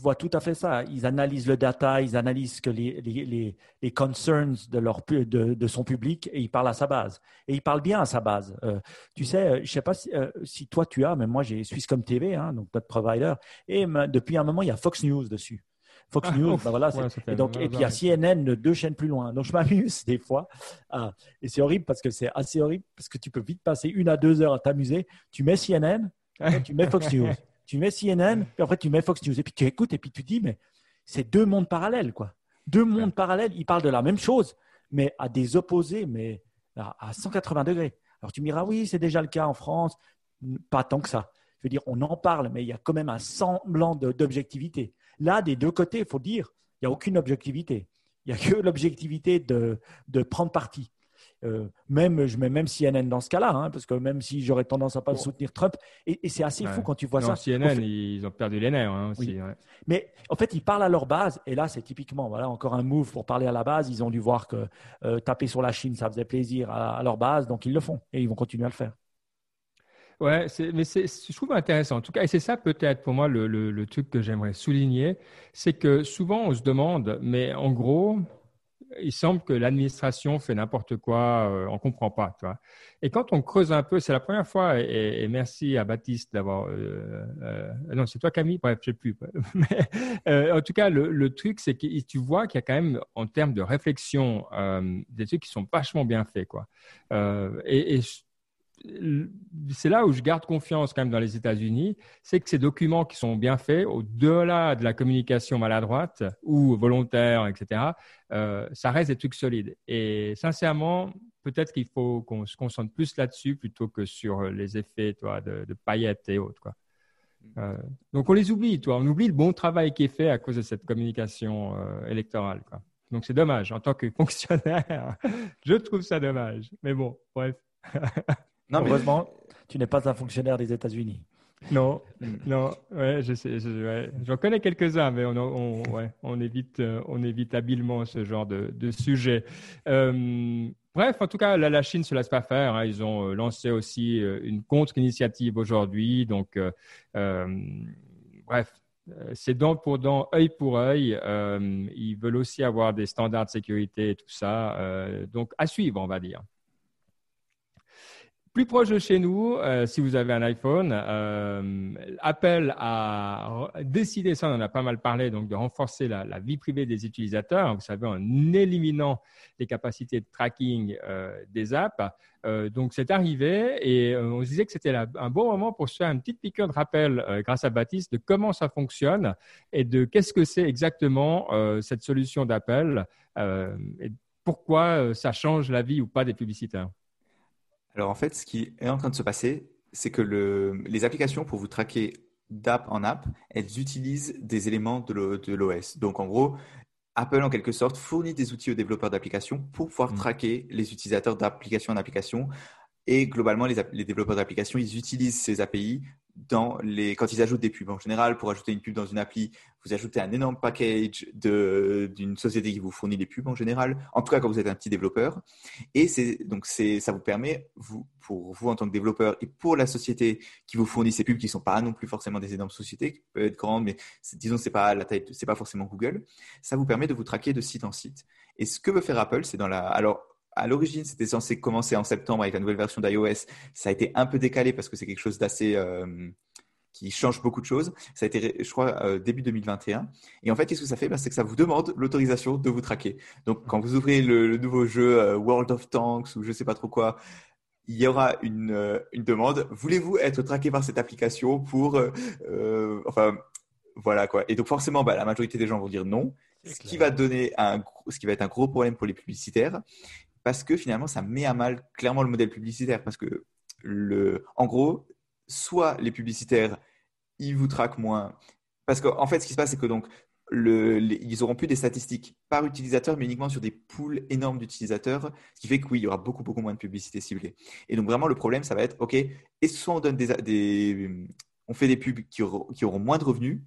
vois tout à fait ça. Ils analysent le data, ils analysent que les, les, les, concerns de, leur, de, de, son public et ils parlent à sa base. Et ils parlent bien à sa base. Euh, tu sais, euh, je ne sais pas si, euh, si, toi tu as, mais moi j'ai Swisscom TV, hein, donc notre provider, et depuis un moment il y a Fox News dessus. Fox ah, News, ben voilà. et, donc, et puis il y a CNN deux chaînes plus loin. Donc je m'amuse des fois. et c'est horrible parce que c'est assez horrible parce que tu peux vite passer une à deux heures à t'amuser. Tu mets CNN, tu mets Fox News. Tu mets CNN, puis après tu mets Fox News, et puis tu écoutes, et puis tu dis, mais c'est deux mondes parallèles, quoi. Deux mondes parallèles, ils parlent de la même chose, mais à des opposés, mais à 180 degrés. Alors tu me diras, oui, c'est déjà le cas en France, pas tant que ça. Je veux dire, on en parle, mais il y a quand même un semblant d'objectivité. Là, des deux côtés, il faut dire, il n'y a aucune objectivité. Il n'y a que l'objectivité de, de prendre parti. Euh, même, je mets même CNN dans ce cas-là, hein, parce que même si j'aurais tendance à pas soutenir Trump, et, c'est assez fou quand tu vois ça. CNN, ils ont perdu les nerfs hein, aussi. Mais en fait, ils parlent à leur base, et là, c'est typiquement, voilà, encore un move pour parler à la base. Ils ont dû voir que euh, taper sur la Chine, ça faisait plaisir à, leur base, donc ils le font, et ils vont continuer à le faire. Ouais, mais je trouve intéressant. En tout cas, et c'est ça peut-être pour moi le, le truc que j'aimerais souligner, c'est que souvent on se demande, mais en gros, il semble que l'administration fait n'importe quoi, euh, on ne comprend pas. Tu vois. Et quand on creuse un peu, c'est la première fois, et, merci à Baptiste d'avoir... Euh, euh, non, c'est toi Camille, bref, je ne sais plus. En tout cas, le, truc, c'est que tu vois qu'il y a quand même, en termes de réflexion, des trucs qui sont vachement bien faits. Quoi. et, et c'est là où je garde confiance quand même dans les États-Unis, c'est que ces documents qui sont bien faits, au-delà de la communication maladroite ou volontaire, etc., euh, ça reste des trucs solides. Et sincèrement, peut-être qu'il faut qu'on se concentre plus là-dessus plutôt que sur les effets de, paillettes et autres. Euh, donc on les oublie, toi. on oublie le bon travail qui est fait à cause de cette communication euh, électorale. Donc c'est dommage. En tant que fonctionnaire, je trouve ça dommage. Mais bon, bref. Non, Heureusement, tu n'es pas un fonctionnaire des États-Unis. Non, non, ouais, je sais, j'en connais quelques-uns, mais on, évite, euh, on évite habilement ce genre de, sujet. Euh, bref, en tout cas, la, Chine ne se laisse pas faire. Hein. Ils ont euh, lancé aussi une contre-initiative aujourd'hui. Donc, bref, c'est dent pour dent, œil pour œil. ils veulent aussi avoir des standards de sécurité et tout ça. donc, à suivre, on va dire. Plus proche de chez nous, euh, si vous avez un iPhone, euh, Apple a décidé, ça on en a pas mal parlé, donc de renforcer la, vie privée des utilisateurs, vous savez, en éliminant les capacités de tracking euh, des apps. donc c'est arrivé et on se disait que c'était un bon moment pour se faire une petite piqûre de rappel grâce à Baptiste de comment ça fonctionne et de qu'est-ce que c'est exactement cette solution d'Apple et pourquoi ça change la vie ou pas des publicitaires. Alors en fait, ce qui est en train de se passer, c'est que le, les applications pour vous traquer d'app en app, elles utilisent des éléments de l'OS. Donc en gros, Apple en quelque sorte fournit des outils aux développeurs d'applications pour pouvoir mm. traquer les utilisateurs d'application en application. Et globalement, les, les développeurs d'applications, ils utilisent ces API dans les, quand ils ajoutent des pubs. En général, pour ajouter une pub dans une appli, vous ajoutez un énorme package d'une société qui vous fournit des pubs en général. En tout cas, quand vous êtes un petit développeur. Et donc, ça vous permet, vous, pour vous en tant que développeur et pour la société qui vous fournit ces pubs, qui sont pas non plus forcément des énormes sociétés, qui peuvent être grandes, mais disons, c'est pas la taille, c'est pas forcément Google. Ça vous permet de vous traquer de site en site. Et ce que veut faire Apple, c'est dans la, alors, à l'origine, c'était censé commencer en septembre avec la nouvelle version d'iOS. Ça a été un peu décalé parce que c'est quelque chose d'assez euh, qui change beaucoup de choses. Ça a été, je crois, euh, début 2021. Et en fait, qu'est-ce que ça fait? Ben, C'est que ça vous demande l'autorisation de vous traquer. Donc, quand vous ouvrez le, nouveau jeu euh, World of Tanks ou je ne sais pas trop quoi, il y aura une, une demande. Voulez-vous être traqué par cette application pour, enfin, voilà quoi. Et donc forcément, bah, la majorité des gens vont dire non, ce qui va donner un, ce qui va être un gros problème pour les publicitaires parce que finalement, ça met à mal clairement le modèle publicitaire. Parce que, le, en gros, soit les publicitaires, ils vous traquent moins. Parce qu'en fait, ce qui se passe, c'est que donc, le, ils auront plus des statistiques par utilisateur, mais uniquement sur des pools énormes d'utilisateurs, ce qui fait que oui, il y aura beaucoup, beaucoup moins de publicité ciblée. Et donc, vraiment, le problème, ça va être, OK, et soit on donne des, on fait des pubs qui qui auront moins de revenus,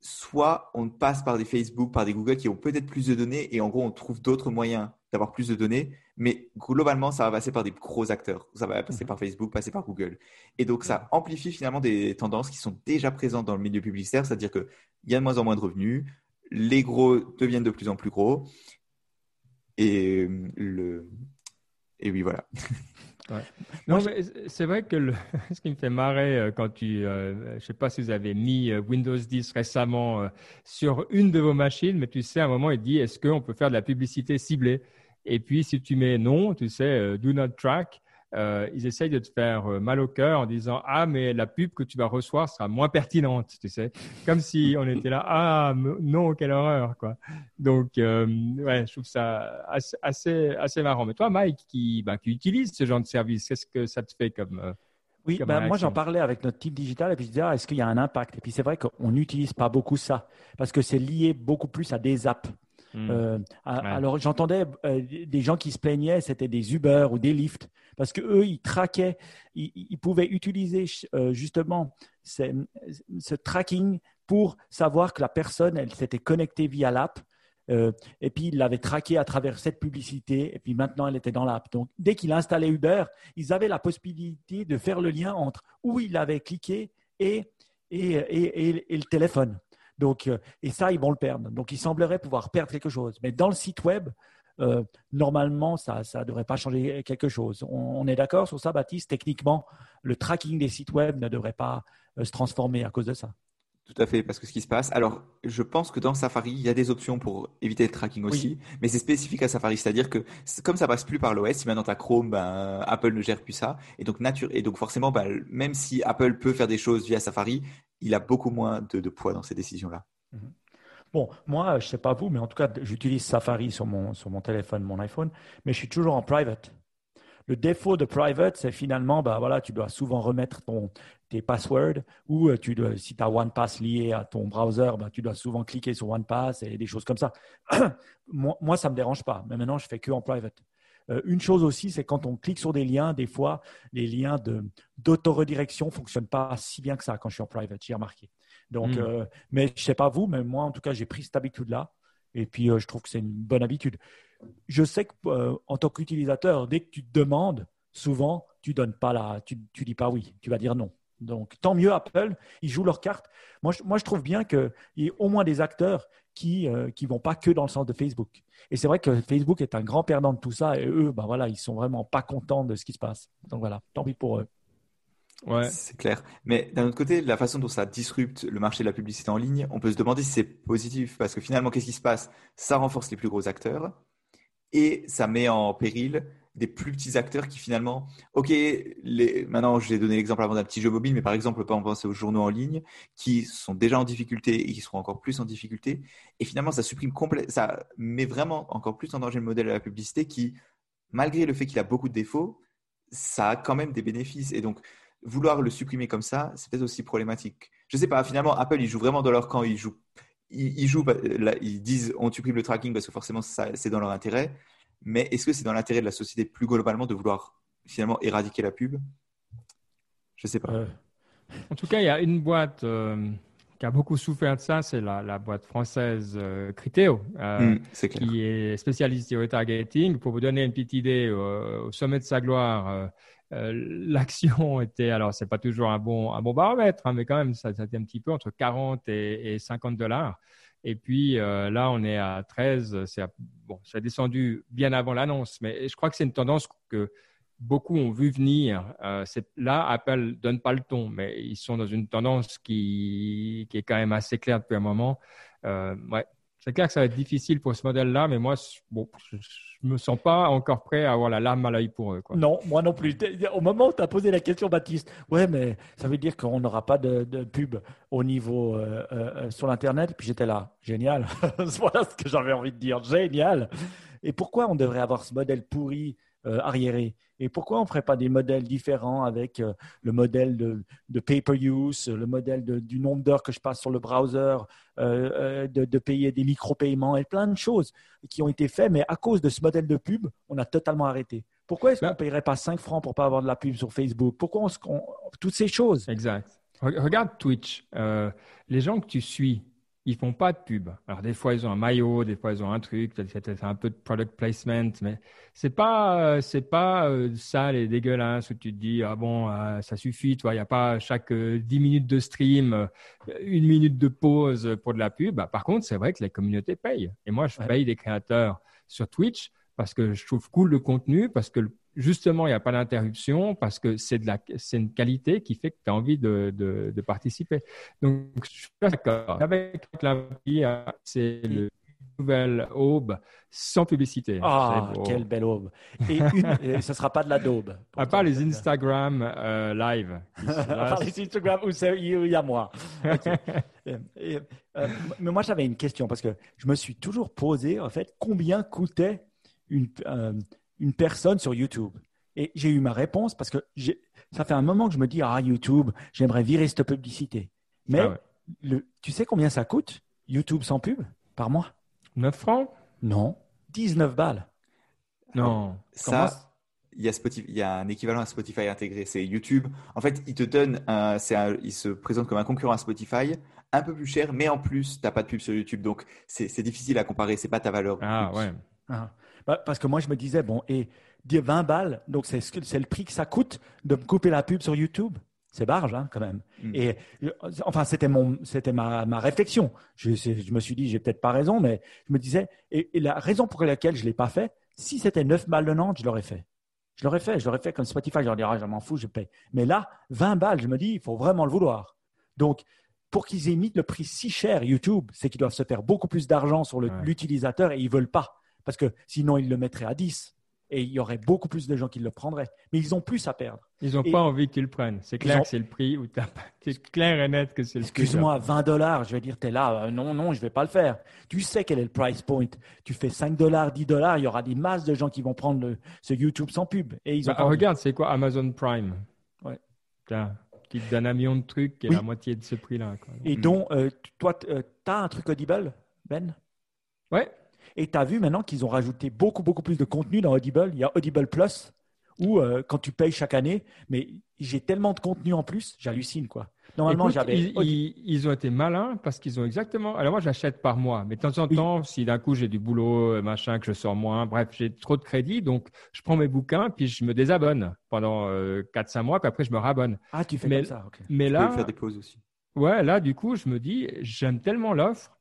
soit on passe par des Facebook, par des Google qui ont peut-être plus de données et en gros on trouve d'autres moyens d'avoir plus de données, mais globalement ça va passer par des gros acteurs. Ça va passer mhm. par Facebook, passer par Google. Et donc ça amplifie finalement des tendances qui sont déjà présentes dans le milieu publicitaire, c'est-à-dire qu'il y a de moins en moins de revenus, les gros deviennent de plus en plus gros et le et oui voilà. Non, mais c'est vrai que ce qui me fait marrer euh, quand tu, euh, je ne sais pas si vous avez mis euh, Windows 10 récemment sur une de vos machines, mais tu sais, à un moment, il dit, est-ce qu'on peut faire de la publicité ciblée? Et puis, si tu mets non, tu sais, do not track, euh, ils essayent de te faire euh, mal au cœur en disant ah mais la pub que tu vas recevoir sera moins pertinente, tu sais, comme si on était là ah non quelle horreur quoi. Donc euh, ouais, je trouve ça assez, assez marrant. Mais toi Mike qui bah, qui utilise ce genre de service, qu'est-ce que ça te fait comme oui, ben, moi j'en parlais avec notre type digital et puis je disais, ah, est-ce qu'il y a un impact? Et puis c'est vrai qu'on n'utilise pas beaucoup ça parce que c'est lié beaucoup plus à des apps. Hmm. Euh, alors j'entendais euh, des gens qui se plaignaient, c'était des Uber ou des Lyft, parce que eux ils traquaient, ils, pouvaient utiliser euh, justement ce tracking pour savoir que la personne elle s'était connectée via l'app. et puis, ils l'avaient traqué à travers cette publicité, et puis maintenant, elle était dans l'app. Donc, dès qu'il installait Uber, ils avaient la possibilité de faire le lien entre où il avait cliqué et, et, et, et le téléphone. Donc, euh, et ça, ils vont le perdre. Donc, il semblerait pouvoir perdre quelque chose. Mais dans le site web, euh, normalement, ça ne devrait pas changer quelque chose. On, est d'accord sur ça, Baptiste? Techniquement, le tracking des sites web ne devrait pas euh, se transformer à cause de ça. Tout à fait, parce que ce qui se passe, alors je pense que dans Safari, il y a des options pour éviter le tracking aussi, mais c'est spécifique à Safari, c'est-à-dire que comme ça passe plus par l'OS, si maintenant tu as Chrome, ben, Apple ne gère plus ça, et donc, nature, et donc forcément, ben, même si Apple peut faire des choses via Safari, il a beaucoup moins de, poids dans ces décisions-là. Mhm. Bon, moi, je ne sais pas vous, mais en tout cas, j'utilise Safari sur mon, sur mon téléphone, mon iPhone, mais je suis toujours en private. Le défaut de private, c'est finalement, bah, voilà, tu dois souvent remettre ton, tes passwords ou euh, tu dois, si tu as OnePass lié à ton browser, bah, tu dois souvent cliquer sur OnePass et des choses comme ça. moi, ça ne me dérange pas, mais maintenant, je fais que en private. Euh, une chose aussi, c'est quand on clique sur des liens, des fois, les liens d'autoredirection ne fonctionnent pas si bien que ça quand je suis en private, j'ai remarqué. Donc, hmm. euh, mais je ne sais pas vous, mais moi, en tout cas, j'ai pris cette habitude-là. Et puis, euh, je trouve que c'est une bonne habitude. Je sais qu'en tant qu'utilisateur, dès que tu te demandes, souvent, tu donnes pas la, tu, tu dis pas oui, tu vas dire non. Donc, tant mieux Apple, ils jouent leur carte. Moi, je, moi, je trouve bien qu'il y ait au moins des acteurs qui ne euh, vont pas que dans le sens de Facebook. Et c'est vrai que Facebook est un grand perdant de tout ça et eux, ben voilà, ils sont vraiment pas contents de ce qui se passe. Donc voilà, tant pis pour eux. Ouais. C'est clair. Mais d'un autre côté, la façon dont ça disrupte le marché de la publicité en ligne, on peut se demander si c'est positif parce que finalement, qu'est-ce qui se passe? Ça renforce les plus gros acteurs et ça met en péril des plus petits acteurs qui finalement, ok, les, maintenant j'ai donné l'exemple avant d'un petit jeu mobile, mais par exemple, on peut penser aux journaux en ligne qui sont déjà en difficulté et qui seront encore plus en difficulté. Et finalement, ça supprime complètement, ça met vraiment encore plus en danger le modèle de la publicité qui, malgré le fait qu'il a beaucoup de défauts, ça a quand même des bénéfices. Et donc, vouloir le supprimer comme ça, c'est peut-être aussi problématique. Je sais pas, finalement, Apple, ils jouent vraiment dans leur camp, ils jouent, ils, jouent, ils disent on supprime le tracking parce que forcément, c'est dans leur intérêt. Mais est-ce que c'est dans l'intérêt de la société plus globalement de vouloir finalement éradiquer la pub? Je ne sais pas. En tout cas, il y a une boîte qui a beaucoup souffert de ça, c'est la, boîte française euh, Criteo, euh, hmm, qui est spécialiste du retargeting. Pour vous donner une petite idée, au sommet de sa gloire, euh, l'action était, alors c'est pas toujours un bon, un bon baromètre, hein, mais quand même, ça, ça était un petit peu entre 40 et, 50 dollars. Et puis là, on est à 13. C'est bon, ça a descendu bien avant l'annonce, mais je crois que c'est une tendance que beaucoup ont vu venir. Euh, là, Apple donne pas le ton, mais ils sont dans une tendance qui, qui est quand même assez claire depuis un moment. Euh, ouais, c'est clair que ça va être difficile pour ce modèle-là, mais moi, bon, je ne me sens pas encore prêt à avoir la larme à l'œil pour eux. Non, moi non plus. Au moment où tu as posé la question, Baptiste, ouais, mais ça veut dire qu'on n'aura pas de, pub au niveau euh, euh, sur l'Internet? Puis j'étais là, génial. voilà ce que j'avais envie de dire, génial. Et pourquoi on devrait avoir ce modèle pourri euh, arriéré. Et pourquoi on ne ferait pas des modèles différents avec euh, le modèle de, pay-per-use, le modèle du nombre d'heures que je passe sur le browser, euh, de, payer des micro-paiements et plein de choses qui ont été faites, mais à cause de ce modèle de pub, on a totalement arrêté. Pourquoi est-ce qu'on ne payerait pas 5 francs pour ne pas avoir de la pub sur Facebook? Pourquoi on, toutes ces choses? Exact. Regarde Twitch. les gens que tu suis, ils font pas de pub. Alors des fois ils ont un maillot, des fois ils ont un truc, c'est un peu de product placement, mais c'est pas c'est pas euh, sale et dégueulasse où tu te dis ah bon euh, ça suffit, toi il n'y a pas chaque 10 euh, minutes de stream une minute de pause pour de la pub. Bah, par contre c'est vrai que les communautés payent et moi je paye des créateurs sur Twitch parce que je trouve cool le contenu, parce que justement, il n'y a pas d'interruption parce que c'est une qualité qui fait que tu as envie de, de, participer. Donc, je suis d'accord. Avec l'appli, c'est le nouvelle aube sans publicité. Ah, quelle belle aube. Et, ce ne sera pas de la daube. À part les Instagram euh, live. à part les Instagram où il y a moi. Euh, mais moi, j'avais une question parce que je me suis toujours posé, en fait, combien coûtait une, euh, une personne sur YouTube. Et j'ai eu ma réponse parce que ça fait un moment que je me dis, ah, YouTube, j'aimerais virer cette publicité. Mais ah le, tu sais combien ça coûte, YouTube sans pub, par mois? 9 francs? Non, 19 balles. Non. Ça, il y, a Spotify, il y a un équivalent à Spotify intégré, c'est YouTube. En fait, il te donne, un, il se présente comme un concurrent à Spotify, un peu plus cher, mais en plus, tu n'as pas de pub sur YouTube. Donc, c'est difficile à comparer, c'est pas ta valeur. Ah ouais. Ah. Bah, parce que moi, je me disais, bon, et 20 balles, donc c'est le prix que ça coûte de me couper la pub sur YouTube. C'est barge, hein, quand même. Mm. Et enfin, c'était mon, c'était ma, ma, réflexion. Je, je, me suis dit, j'ai peut-être pas raison, mais je me disais, et, la raison pour laquelle je l'ai pas fait, si c'était 9 balles de Nantes, je l'aurais fait. Je l'aurais fait, je l'aurais fait comme Spotify, je leur dirais, ah, je m'en fous, je paye. Mais là, 20 balles, je me dis, il faut vraiment le vouloir. Donc, pour qu'ils émitent le prix si cher YouTube, c'est qu'ils doivent se faire beaucoup plus d'argent sur l'utilisateur et ils veulent pas parce que sinon ils le mettraient à 10 et il y aurait beaucoup plus de gens qui le prendraient. Mais ils ont plus à perdre. Ils n'ont pas envie tu le prennes. C'est clair que c'est le prix c'est clair et net que c'est le prix. Excuse-moi, 20 dollars, je vais dire, tu es là, euh, non, non, je ne vais pas le faire. Tu sais quel est le price point. Tu fais 5 dollars, 10 dollars, il y aura des masses de gens qui vont prendre ce YouTube sans pub. Et ils bah, regarde, c'est quoi Amazon Prime? Ouais. qui te donne un million de trucs et la moitié de ce prix-là. Et donc, euh, toi, euh, tu as un truc Audible, Ben? Ouais. Et tu as vu maintenant qu'ils ont rajouté beaucoup, beaucoup plus de contenu dans Audible. Il y a Audible Plus, où euh, quand tu payes chaque année, mais j'ai tellement de contenu en plus, j'hallucine quoi. Normalement, j'avais. Ils, ont été malins parce qu'ils ont exactement. Alors moi, j'achète par mois, mais de temps en temps, si d'un coup j'ai du boulot, euh, machin, que je sors moins, bref, j'ai trop de crédit, donc je prends mes bouquins puis je me désabonne pendant 4-5 euh, mois, puis après je me rabonne. Ah, tu fais comme ça. ok. Mais là, tu peux faire des pauses aussi. Ouais, là, du coup, je me dis, j'aime tellement l'offre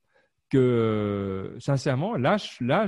que sincèrement, là, là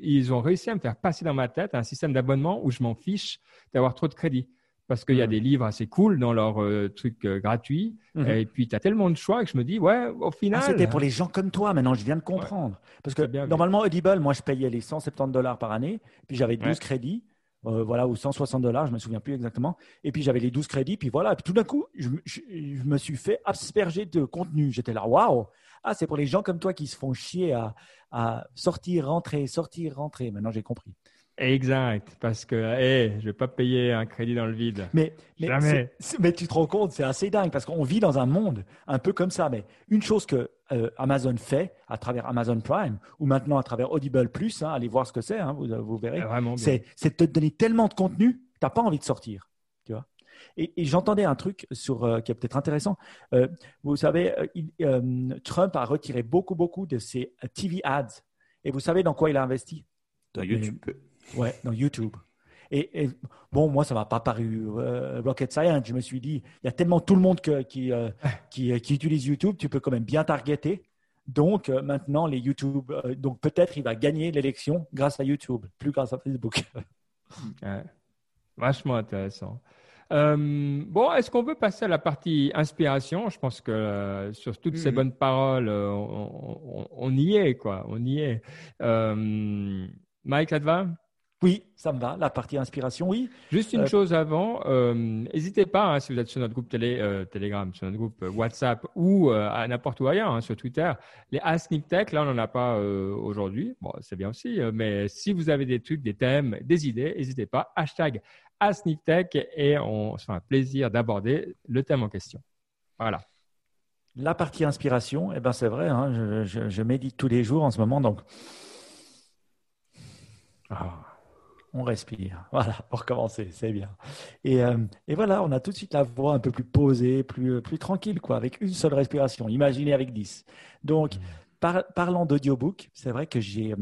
ils ont réussi à me faire passer dans ma tête un système d'abonnement où je m'en fiche d'avoir trop de crédit. Parce qu'il y a mmh. des livres assez cool dans leur euh, truc euh, gratuit. Mmh. Et puis, tu as tellement de choix que je me dis, ouais, au ah, final. C'était pour les gens comme toi, maintenant, je viens de comprendre. Parce que normalement, Audible, moi, je payais les 170 dollars par année. Puis j'avais 12 crédits. Euh, voilà, ou 160 dollars, je me souviens plus exactement. Et puis j'avais les 12 crédits, puis voilà. Puis tout d'un coup, je, je, me suis fait asperger de contenu. J'étais là, waouh, ah, c'est pour les gens comme toi qui se font chier à, sortir, rentrer, sortir, rentrer. Maintenant, j'ai compris. Exact, parce que hey, je vais pas payer un crédit dans le vide. Mais, mais, mais tu te rends compte, c'est assez dingue parce qu'on vit dans un monde un peu comme ça. Mais une chose que euh, Amazon fait à travers Amazon Prime ou maintenant à travers Audible Plus, hein, allez voir ce que c'est, hein, vous, vous, verrez, c'est de te donner tellement de contenu, tu n'as pas envie de sortir. Et, j'entendais un truc sur, euh, qui est peut-être intéressant. Euh, vous savez, Trump a retiré beaucoup, beaucoup de ses TV ads. Et vous savez dans quoi il a investi? Dans YouTube. ouais, dans YouTube. Et, bon, moi, ça m'a pas paru rocket science. Je me suis dit, il y a tellement tout le monde qui, qui, qui, utilise YouTube, tu peux quand même bien targeter. Donc maintenant, les YouTube, donc peut-être il va gagner l'élection grâce à YouTube, plus grâce à Facebook. Vachement intéressant. Euh, bon, est-ce qu'on veut passer à la partie inspiration? Je pense que euh, sur toutes ces mm-hmm. bonnes paroles, euh, on, y est, quoi. On y est. Mike, ça te va? Oui, ça me va. La partie inspiration, oui. Juste une chose avant, n'hésitez pas, hein, si vous êtes sur notre groupe télé, Telegram, sur notre groupe WhatsApp ou à n'importe où ailleurs, hein, sur Twitter, les Ask Tech, là, on n'en a pas aujourd'hui. Bon, c'est bien aussi, mais si vous avez des trucs, des thèmes, des idées, n'hésitez pas. Hashtag à Tech et on se fait un plaisir d'aborder le thème en question. Voilà. La partie inspiration, eh ben c'est vrai, hein, je, médite tous les jours en ce moment, donc ah. on respire. Voilà, pour commencer, c'est bien. Et, euh, et, voilà, on a tout de suite la voix un peu plus posée, plus, plus tranquille, quoi, avec une seule respiration. Imaginez avec 10. Donc, mmh. parlant d'audiobook, c'est vrai que j'ai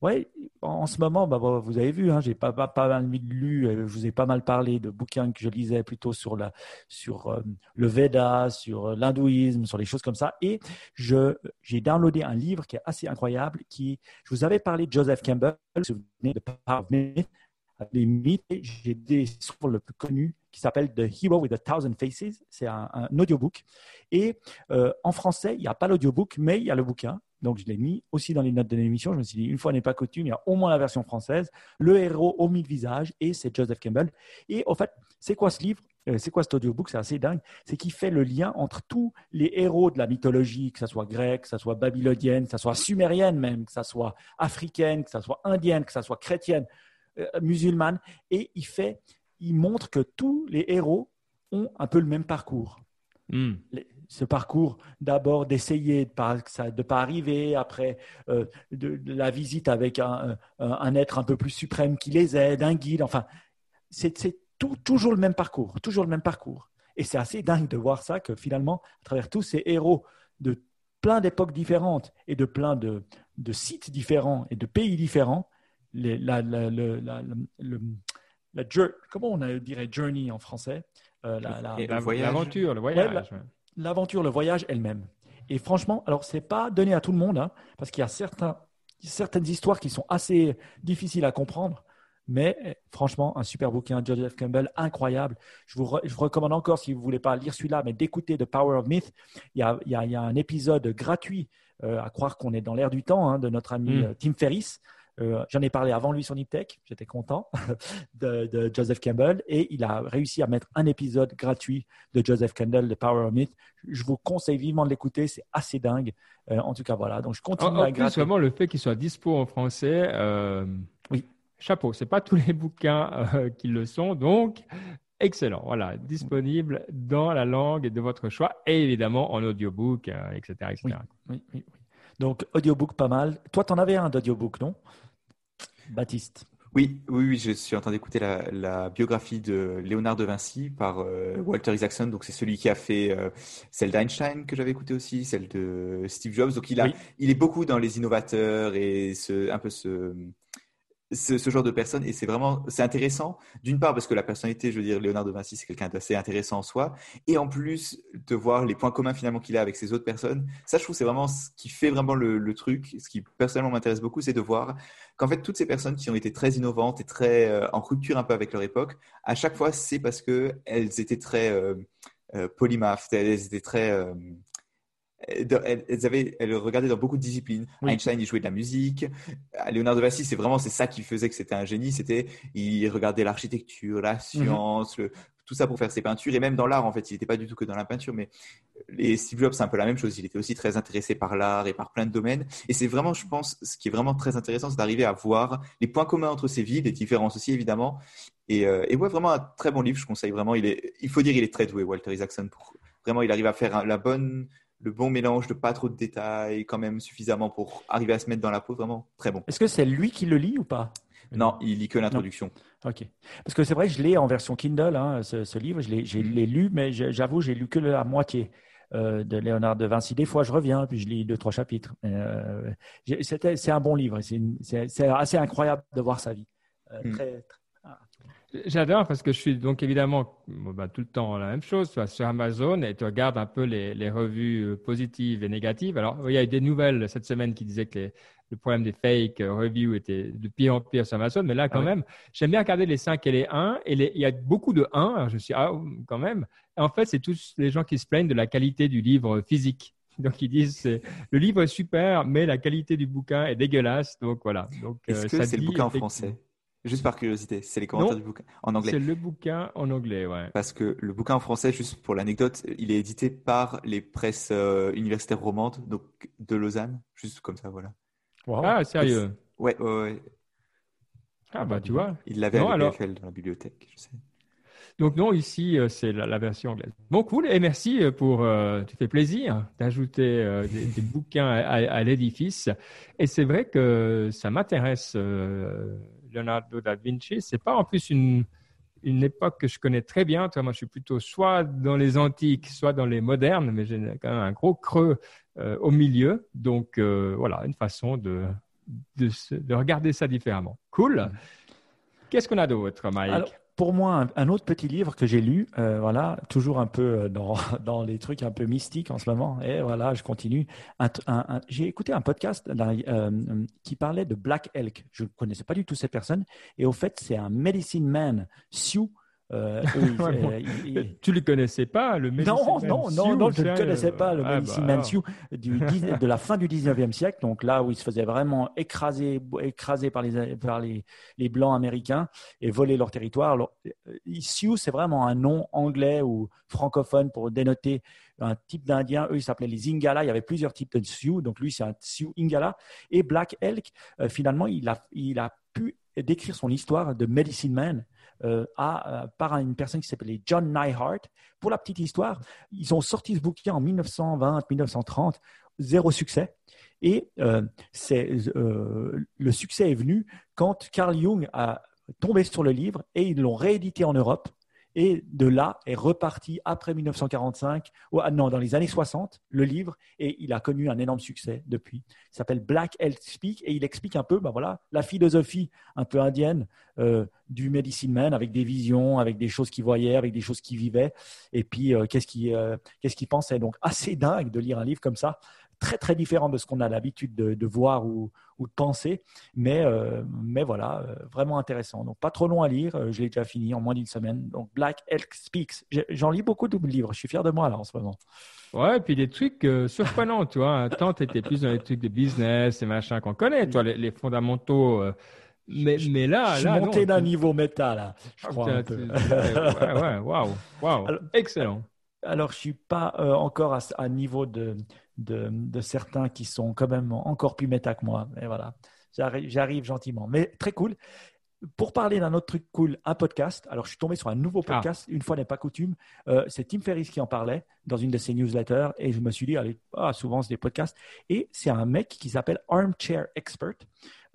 oui, en ce moment, bah, vous avez vu, hein, j'ai pas, pas, pas, mal lu, euh, je vous ai pas mal parlé de bouquins que je lisais plutôt sur, euh, le Veda, sur euh, l'hindouisme, sur les choses comme ça. Et j'ai downloadé un livre qui est assez incroyable. Qui, je vous avais parlé de Joseph Campbell, vous vous souvenez de Power les mythes. J'ai des sur le plus connu qui s'appelle The Hero with a Thousand Faces. C'est un, audiobook. Et en français, il n'y a pas l'audiobook, mais il y a le bouquin. Donc, je l'ai mis aussi dans les notes de l'émission. Je me suis dit, une fois n'est pas coutume, il y a au moins la version française, le héros au mille visages, et c'est Joseph Campbell. Et en fait, c'est quoi ce livre? Euh, C'est quoi cet audiobook? C'est assez dingue. C'est qu'il fait le lien entre tous les héros de la mythologie, que ce soit grec, que ce soit babylonienne, que ce soit sumérienne même, que ce soit africaine, que ce soit indienne, que ce soit chrétienne, euh, musulmane. Et il fait, il montre que tous les héros ont un peu le même parcours. Hmm ce parcours d'abord d'essayer de ne de pas arriver, après euh, de, la visite avec un, être un peu plus suprême qui les aide, un guide, enfin, c'est toujours le même parcours, toujours le même parcours. Et c'est assez dingue de voir ça, que finalement, à travers tous ces héros de plein d'époques différentes et de plein de, sites différents et de pays différents, la, comment on dirait journey en français? Euh, L'aventure, le voyage l'aventure, le voyage elle-même. Et franchement, alors c'est pas donné à tout le monde, hein, parce qu'il y a certains, certaines histoires qui sont assez difficiles à comprendre. Mais franchement, un super bouquin, Joseph Campbell, incroyable. Je vous, recommande encore, si vous ne voulez pas lire celui-là, mais d'écouter The Power of Myth. Il y a, il y a, un épisode gratuit, euh, à croire qu'on est dans l'air du temps, hein, de notre ami mm. euh, Tim Ferriss, euh, j'en ai parlé avant lui sur Niptech, j'étais content de, Joseph Campbell et il a réussi à mettre un épisode gratuit de Joseph Campbell, The Power of Myth. Je vous conseille vivement de l'écouter, c'est assez dingue. Euh, en tout cas, voilà. Donc je continue à plus, vraiment le fait qu'il soit dispo en français. Euh, oui. Chapeau, c'est pas tous les bouquins qui le sont, donc excellent. Voilà, disponible dans la langue de votre choix et évidemment en audiobook, etc., etc. Oui, oui, oui, Donc audiobook pas mal. Toi, tu en avais un d'audiobook, non? Baptiste. Oui, oui, oui, je suis en train d'écouter la, biographie de Léonard de Vinci par euh, Walter Isaacson. Donc, c'est celui qui a fait euh, celle d'Einstein que j'avais écouté aussi, celle de Steve Jobs. Donc, il, a, il est beaucoup dans les innovateurs et ce, un peu ce, ce, ce, genre de personne et c'est vraiment c'est intéressant d'une part parce que la personnalité je veux dire Léonard de Vinci c'est quelqu'un d'assez intéressant en soi et en plus de voir les points communs finalement qu'il a avec ces autres personnes ça je trouve c'est vraiment ce qui fait vraiment le, le truc ce qui personnellement m'intéresse beaucoup c'est de voir qu'en fait toutes ces personnes qui ont été très innovantes et très euh, en rupture un peu avec leur époque à chaque fois c'est parce que elles étaient très euh, euh polymathes elles étaient très euh, elles, avaient, elles regardaient dans beaucoup de disciplines. Einstein, il jouait de la musique. Leonardo Vinci, c'est vraiment c'est ça qui faisait que c'était un génie. C'était il regardait l'architecture, la mhm. science, tout ça pour faire ses peintures et même dans l'art en fait. Il n'était pas du tout que dans la peinture, mais les Steve Jobs c'est un peu la même chose. Il était aussi très intéressé par l'art et par plein de domaines. Et c'est vraiment, je pense, ce qui est vraiment très intéressant, c'est d'arriver à voir les points communs entre ces vies, les différences aussi évidemment. Et, euh, et ouais, vraiment un très bon livre. Je conseille vraiment. Il est, il faut dire, il est très doué, Walter Isaacson. Pour, vraiment, il arrive à faire la bonne le bon mélange de pas trop de détails, quand même suffisamment pour arriver à se mettre dans la peau, vraiment très bon. Est-ce que c'est lui qui le lit ou pas? Non, il lit que l'introduction. Ok. Parce que c'est vrai, je l'ai en version Kindle, hein, ce, livre, je l'ai lu, mais j'avoue, j'ai lu que la moitié. Euh, de Léonard de Vinci. Des fois, je reviens, puis je lis deux, trois chapitres. Euh, c'est un bon livre. C'est assez incroyable de voir sa vie. Euh, hmm. très, ah. J'adore parce que je suis donc évidemment bah, tout le temps la même chose. Tu sur Amazon et tu regardes un peu les, revues positives et négatives. Alors, il y a eu des nouvelles cette semaine qui disaient que le problème des fake reviews était de pire en pire sur Amazon. Mais là, quand ah même, j'aime bien regarder les 5 et les 1. Et il y a beaucoup de 1. Alors je suis, ah, quand même en fait, c'est tous les gens qui se plaignent de la qualité du livre physique. Donc ils disent le livre est super, mais la qualité du bouquin est dégueulasse. Donc voilà. Donc est-ce euh, que c'est le bouquin en français? Juste par curiosité, c'est les commentaires du bouquin en anglais. C'est le bouquin en anglais, ouais. Parce que le bouquin en français, juste pour l'anecdote, il est édité par les presses euh, universitaires romandes, donc de Lausanne, juste comme ça, voilà. Ah sérieux Ouais, ouais, ouais. Ah bah tu vois. Il l'avait à l'EPFL dans la bibliothèque, je sais. Donc non, ici, euh, c'est la, version anglaise. Bon, cool. Et merci euh, pour... Euh, tu fais plaisir d'ajouter des, bouquins à, l'édifice. Et c'est vrai que ça m'intéresse, Leonardo da Vinci. C'est pas en plus une, une époque que je connais très bien. Toi, moi, je suis plutôt soit dans les antiques, soit dans les modernes, mais j'ai quand même un gros creux au milieu. Donc voilà, une façon de, de, de, regarder ça différemment. Cool. Qu'est-ce qu'on a d'autre, Mike? Pour moi, un, autre petit livre que j'ai lu, euh, voilà, toujours un peu euh, dans, dans les trucs un peu mystiques en ce moment. Et voilà, je continue. j'ai écouté un podcast euh, qui parlait de Black Elk. Je ne connaissais pas du tout cette personne. Et au fait, c'est un medicine man, Sioux, euh, Tu le connaissais pas, le Medicine Non, non, non, non, je ne connaissais pas le ah, Medicine Man du, de la fin du 19e siècle, donc là où il se faisait vraiment écraser, écraser par, les, par les, les Blancs américains et voler leur territoire. Alors, euh, Sioux, c'est vraiment un nom anglais ou francophone pour dénoter un type d'Indien. Eux, ils s'appelaient les Ingala. Il y avait plusieurs types de Sioux. Donc, lui, c'est un Sioux Ingala. Et Black Elk, euh, finalement, il a, il a pu décrire son histoire de Medicine Man euh, euh, par une personne qui s'appelait John Nyhart. Pour la petite histoire, ils ont sorti ce bouquin en 1920-1930, zéro succès. Et euh, le succès est venu quand Carl Jung a tombé sur le livre et ils l'ont réédité en Europe et de là est reparti après 1945, ou, ah non, dans les années 60, le livre, et il a connu un énorme succès depuis. Il s'appelle Black Health Speak, et il explique un peu ben voilà, la philosophie un peu indienne euh, du Medicine Man, avec des visions, avec des choses qu'il voyait, avec des choses qu'il vivait, et puis euh, qu'est-ce qu'il euh, qu'il pensait? Donc, assez dingue de lire un livre comme ça très très différent de ce qu'on a l'habitude de, voir ou, de penser, mais, euh, mais voilà, euh, vraiment intéressant. Donc pas trop long à lire, euh, je l'ai déjà fini en moins d'une semaine. Donc Black Elk Speaks, j'en lis beaucoup de livres, je suis fier de moi là en ce moment. Ouais, et puis des trucs surprenants, tu vois. Tant tu étais plus dans les trucs de business et machin qu'on connaît, tu vois, les, fondamentaux. mais, mais là, je suis monté d'un niveau méta là, je ah, crois. ouais, ouais, waouh, waouh, excellent. Alors, je suis pas encore à, à niveau de, de, certains qui sont quand même encore plus méta que moi. Et voilà, j'arrive gentiment. Mais très cool. Pour parler d'un autre truc cool, un podcast. Alors, je suis tombé sur un nouveau ah. podcast, une fois n'est pas coutume. Euh, c'est Tim Ferriss qui en parlait dans une de ses newsletters et je me suis dit, allez, ah, souvent c'est des podcasts. Et c'est un mec qui s'appelle Armchair Expert.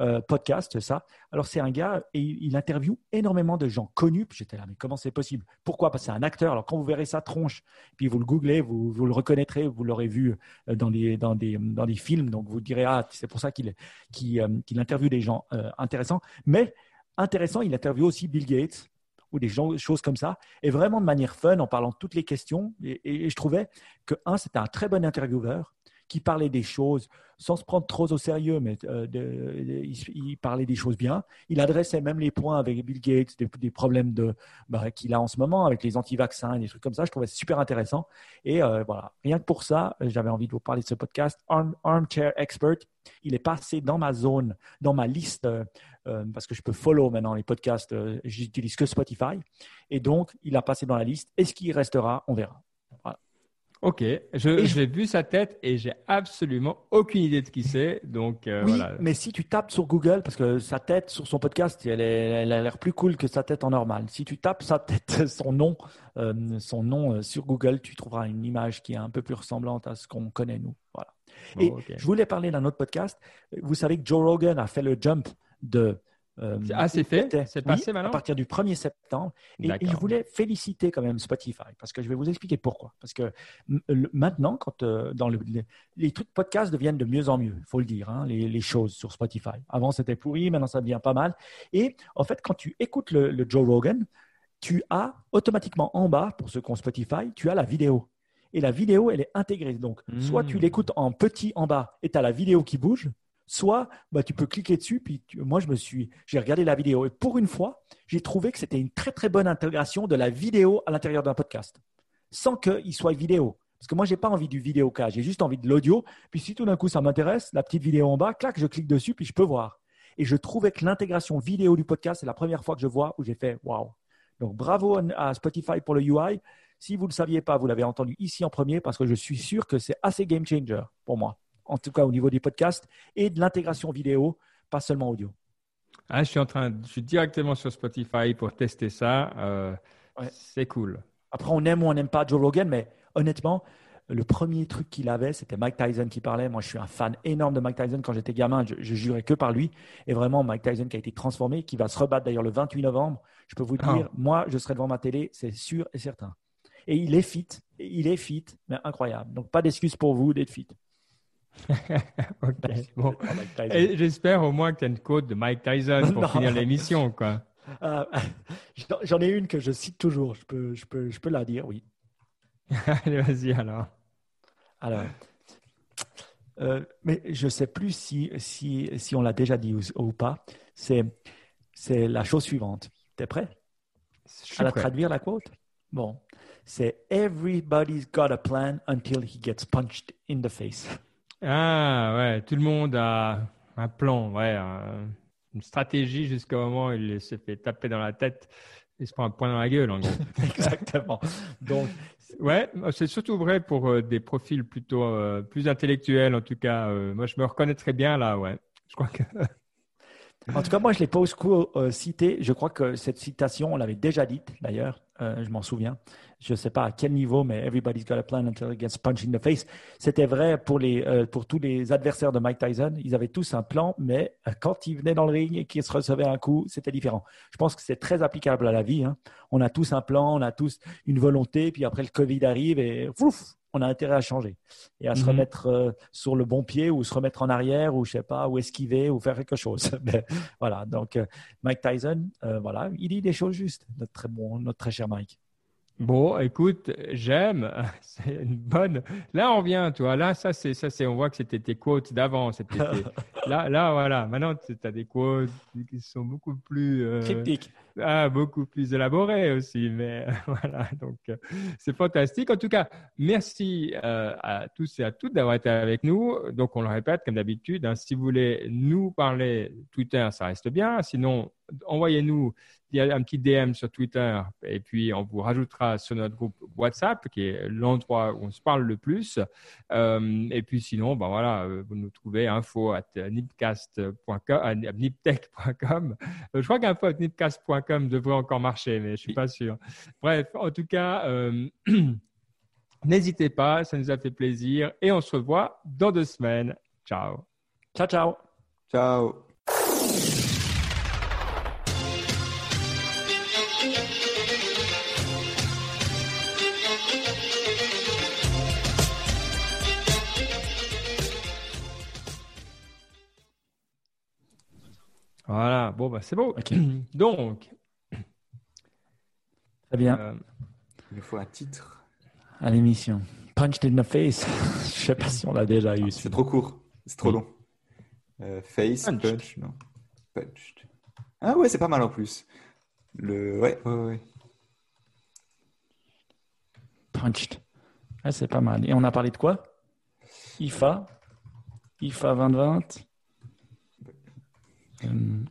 Euh, podcast, ça. Alors, c'est un gars et il, interviewe énormément de gens connus. J'étais là, mais comment c'est possible? Pourquoi? Parce que c'est un acteur. Alors, quand vous verrez sa tronche, puis vous le googlez, vous, le reconnaîtrez, vous l'aurez vu euh, dans des, dans, des, dans des films. Donc, vous direz, ah, c'est pour ça qu'il qu'il interviewe des gens intéressants. Mais intéressant, il interviewe aussi Bill Gates ou des gens, choses comme ça, et vraiment de manière fun, en parlant toutes les questions. Et, je trouvais que, un, c'était un très bon intervieweur qui parlait des choses sans se prendre trop au sérieux, mais euh, il, parlait des choses bien. Il adressait même les points avec Bill Gates, des, problèmes bah, qu'il a en ce moment avec les anti-vaccins, des trucs comme ça. Je trouvais super intéressant. Et euh, voilà, rien que pour ça, j'avais envie de vous parler de ce podcast, Armchair Expert. Il est passé dans ma zone, dans ma liste euh, parce que je peux follow maintenant les podcasts, j'utilise que Spotify. Et donc, il a passé dans la liste. Est-ce qu'il restera? On verra. Ok, j'ai vu sa tête et j'ai absolument aucune idée de qui c'est. Donc euh, oui, mais si tu tapes sur Google, parce que sa tête sur son podcast, elle, elle a l'air plus cool que sa tête en normal. Si tu tapes sa tête, son nom, son nom sur Google, tu trouveras une image qui est un peu plus ressemblante à ce qu'on connaît nous. Voilà. Et je voulais parler d'un autre podcast. Vous savez que Joe Rogan a fait le jump de Euh, ah, c'est fait C'est passé maintenant À partir du 1er septembre. Et, je voulais féliciter quand même Spotify parce que je vais vous expliquer pourquoi. Parce que maintenant, quand euh, dans le, les, trucs podcast deviennent de mieux en mieux, il faut le dire, hein, les, choses sur Spotify. Avant, c'était pourri, maintenant, ça devient pas mal. Et en fait, quand tu écoutes le, Joe Rogan, tu as automatiquement en bas, pour ceux qui ont Spotify, tu as la vidéo. Et la vidéo, elle est intégrée. Donc, soit tu hmm. l'écoutes en petit en bas et tu as la vidéo qui bouge, Soit, bah, tu peux cliquer dessus. Puis moi, je me suis, j'ai regardé la vidéo et pour une fois, j'ai trouvé que c'était une très très bonne intégration de la vidéo à l'intérieur d'un podcast, sans qu'il soit vidéo. Parce que moi, j'ai pas envie du vidéo cas, j'ai juste envie de l'audio. Puis si tout d'un coup ça m'intéresse, la petite vidéo en bas, clac, je clique dessus, puis je peux voir. Et je trouvais que l'intégration vidéo du podcast, c'est la première fois que je vois où j'ai fait waouh. Donc bravo à Spotify pour le UI. Si vous ne le saviez pas, vous l'avez entendu ici en premier parce que je suis sûr que c'est assez game changer pour moi en tout cas au niveau des podcasts, et de l'intégration vidéo, pas seulement audio. Ah, je suis en train, je suis directement sur Spotify pour tester ça. Euh, c'est cool. Après, on aime ou on n'aime pas Joe Rogan, mais honnêtement, le premier truc qu'il avait, c'était Mike Tyson qui parlait. Moi, je suis un fan énorme de Mike Tyson. Quand j'étais gamin, je, jurais que par lui. Et vraiment, Mike Tyson qui a été transformé, qui va se rebattre d'ailleurs le 28 novembre. Je peux vous ah. dire, moi, je serai devant ma télé, c'est sûr et certain. Et il est fit, il est fit, mais incroyable. Donc, pas d'excuse pour vous d'être fit. J'espère au moins que tu as une quote de Mike Tyson pour finir l'émission. quoi. Euh, j'en ai une que je cite toujours. Je peux, je peux, je peux la dire, oui. Allez, vas-y alors. Alors, euh, mais je ne sais plus si, si, si on l'a déjà dit ou, pas. C'est la chose suivante. Tu es prêt à la traduire la quote? Bon, c'est Everybody's got a plan until he gets punched in the face. Ah ouais, tout le monde a un plan, ouais, une stratégie jusqu'au moment où il se fait taper dans la tête et se prend un point dans la gueule en gros. Exactement. Donc ouais, c'est surtout vrai pour euh, des profils plutôt euh, plus intellectuels en tout cas. Euh, moi je me reconnais très bien là, ouais. Je crois que En tout cas, moi, je ne l'ai pas au euh, cité. Je crois que cette citation, on l'avait déjà dite, d'ailleurs. Euh, je m'en souviens. Je ne sais pas à quel niveau, mais Everybody's got a plan until it gets punched in the face. C'était vrai pour, les, euh, pour tous les adversaires de Mike Tyson. Ils avaient tous un plan, mais quand ils venaient dans le ring et qu'ils se recevaient un coup, c'était différent. Je pense que c'est très applicable à la vie. Hein. On a tous un plan, on a tous une volonté, puis après le Covid arrive et ouf, on a intérêt à changer et à se mhm. remettre euh, sur le bon pied ou se remettre en arrière ou je sais pas ou esquiver ou faire quelque chose. voilà. Donc euh, Mike Tyson, euh, voilà, il dit des choses justes. Notre très bon, notre très cher Mike. Bon, écoute, j'aime. C'est une bonne. Là, on vient, toi. Là, ça, c'est, ça, c'est, on voit que c'était tes quotes d'avant. C'était là, là, voilà. Maintenant, tu as des quotes qui sont beaucoup plus euh... cryptiques. Ah, beaucoup plus élaborées aussi. Mais voilà, donc euh, c'est fantastique. En tout cas, merci euh, à tous et à toutes d'avoir été avec nous. Donc, on le répète comme d'habitude. Hein, si vous voulez nous parler, Twitter, ça reste bien. Sinon, envoyez-nous un petit DM sur Twitter et puis on vous rajoutera sur notre groupe WhatsApp qui est l'endroit où on se parle le plus. Euh, et puis sinon, ben voilà, euh, vous nous trouvez info at nipcast.com, niptech.com. Euh, je crois qu'info at nipcast.com devrait encore marcher, mais je suis pas sûr. Bref, en tout cas, n'hésitez pas, ça nous a fait plaisir et on se revoit dans deux semaines. Ciao. Ciao, ciao. Ciao. Voilà, bon, bah, c'est beau. Donc. Très bien. Euh, il faut un titre. À l'émission. Punched in the face. Je sais pas si on l'a déjà eu. c'est trop court. C'est trop long. Euh, face, punch, non. Punched. Ah ouais, c'est pas mal en plus. Le... Ouais, ouais, ouais. Punched. Ah, c'est pas mal. Et on a parlé de quoi? IFA IFA 2020 euh,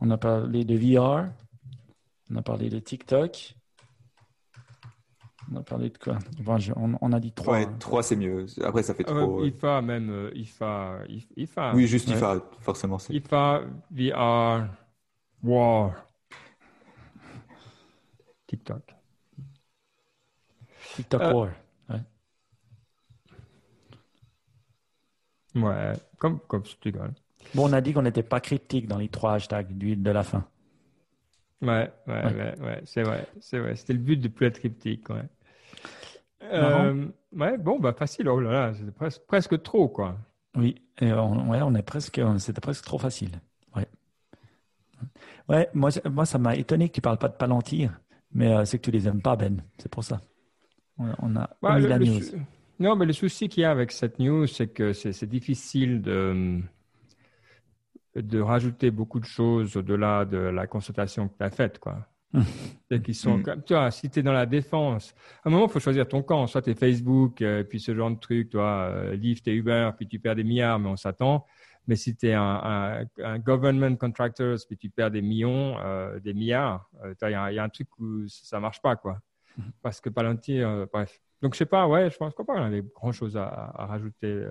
on a parlé de VR. On a parlé de TikTok. On a parlé de quoi? On, a dit trois. Ouais, trois c'est mieux. Après, ça fait trop. IFA même. Euh, IFA, IFA. Oui, juste IFA, forcément. IFA, VR, War. TikTok. TikTok euh, War. Ouais. Ouais, comme, comme tu Bon, on a dit qu'on n'était pas critique dans les trois hashtags de la fin. Ouais, ouais, ouais, ouais, c'est vrai, c'est vrai. C'était le but de plus être cryptique, ouais. Euh, ouais, bon, bah facile. Oh là là, c'était presque, presque trop, quoi. Oui, et on, ouais, on est presque, c'était presque trop facile. Ouais. Ouais, moi, moi ça m'a étonné que tu parles pas de Palantir, mais euh, c'est que tu les aimes pas, Ben. C'est pour ça. On, a bah, la news. non, mais le souci qu'il y a avec cette news, c'est que c'est difficile de de rajouter beaucoup de choses au-delà de la consultation que tu as faite, quoi. Qui sont mm. comme, tu vois, si tu es dans la défense, à un moment, il faut choisir ton camp. Soit tu es Facebook, euh, puis ce genre de truc, tu vois, euh, Lyft et Uber, puis tu perds des milliards, mais on s'attend. Mais si tu es un, un, government contractor, puis tu perds des millions, euh, des milliards, il y, a un truc où ça marche pas, quoi. Mm. Parce que Palantir, bref. Donc, je sais pas, ouais, je pense qu'on avait grand chose à, à rajouter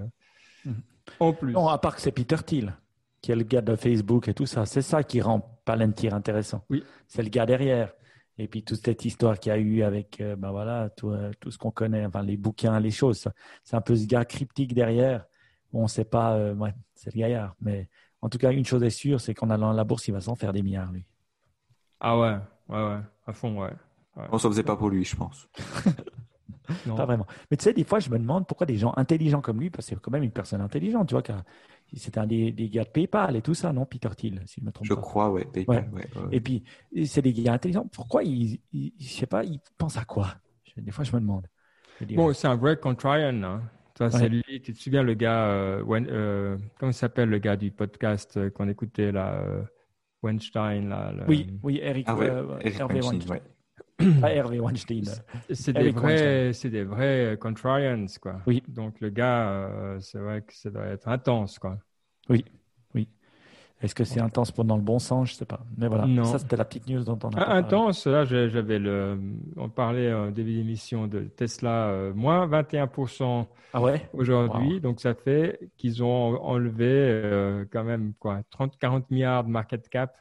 mm. en plus. Non, à part que c'est Peter Thiel qui est le gars de Facebook et tout ça. C'est ça qui rend Palantir intéressant. Oui. C'est le gars derrière. Et puis toute cette histoire qu'il y a eu avec euh, ben voilà, tout, euh, tout ce qu'on connaît, enfin, les bouquins, les choses. C'est un peu ce gars cryptique derrière. On ne sait pas, euh, ouais, c'est le gaillard. Mais en tout cas, une chose est sûre, c'est qu'en allant à la bourse, il va s'en faire des milliards, lui. Ah ouais, ouais, ouais, à fond, ouais. ouais. On s'en faisait pas pour lui, je pense. Pas vraiment. Mais tu sais, des fois, je me demande pourquoi des gens intelligents comme lui, parce que c'est quand même une personne intelligente, tu vois, c'était un des, gars de PayPal et tout ça, non, Peter Thiel, si je me trompe je pas. Je crois, ouais, PayPal. Et puis, c'est des gars intelligents. Pourquoi ils, je sais pas, ils pensent à quoi? Des fois, je me demande. bon, c'est un vrai contrarian. Hein. Toi, c'est lui. Tu te souviens le gars, euh, euh, comment s'appelle le gars du podcast euh, qu'on écoutait là, Weinstein là. Oui, oui, Eric, ah, Hervé Weinstein. Hervé Weinstein. C'est des, vrais, c'est des vrais contrarians, quoi. Oui. Donc le gars, euh, c'est vrai que ça doit être intense, quoi. Oui, oui. Est-ce que c'est intense pendant le bon sens? Je sais pas. Mais voilà, ça c'était la petite news dont on a ah, Intense, là j'avais le... On parlait au début d'émission de Tesla, euh, moins 21% ah ouais? aujourd'hui. Donc ça fait qu'ils ont enlevé euh, quand même quoi 30-40 milliards de market cap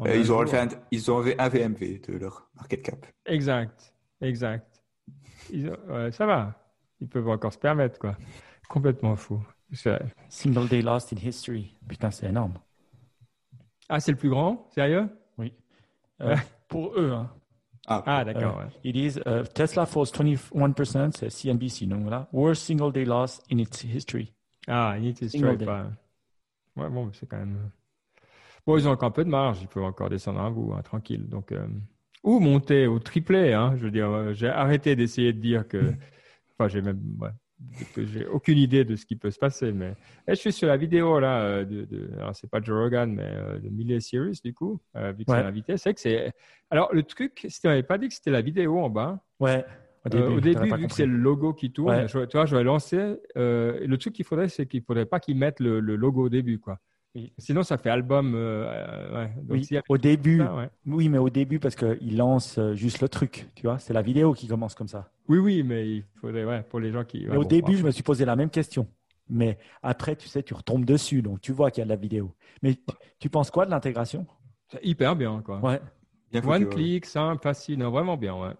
euh, ils, ont enlevé un, ils ont un VMV de leur market cap. Exact, exact. ça va. Ils peuvent encore se permettre, quoi. Complètement fou. Single day lost in history. Putain, c'est énorme. Ah, c'est le plus grand? Sérieux? Oui. Euh, pour eux. Hein. Ah, ah d'accord. Uh, It is uh, Tesla falls 21%, c'est CNBC, donc voilà. Worst single day loss in its history. Ah, in its history. Bah. Ouais, bon, c'est quand même. Bon, ils ont encore un peu de marge, ils peuvent encore descendre un bout, hein, tranquille. Donc, euh, ou monter au triplé. Hein, je veux dire, euh, j'ai arrêté d'essayer de dire que. Enfin, j'ai même. j'ai aucune idée de ce qui peut se passer. Mais je suis sur la vidéo là, euh, de, de alors c'est pas Joe Rogan, mais de Millie Cyrus du coup, vu que c'est invité. C'est que c'est. Alors le truc, si tu n'avais pas dit que c'était la vidéo en bas. Ouais. Au début, au début vu que c'est le logo qui tourne, tu vois, je vais lancer. le truc qu'il faudrait, c'est qu'il faudrait pas qu'ils mettent le, le, logo au début, quoi. Sinon, ça fait album. Euh, euh, oui, au début. Oui, mais au début, parce qu'il lance euh, juste le truc, tu vois. C'est la vidéo qui commence comme ça. Oui, oui, mais il faudrait, ouais, pour les gens qui. au début, je me suis posé la même question. Mais après, tu sais, tu retombes dessus, donc tu vois qu'il y a de la vidéo. Mais tu, penses quoi de l'intégration? C'est hyper bien, quoi. Ouais. One click, simple, facile, vraiment bien, ouais.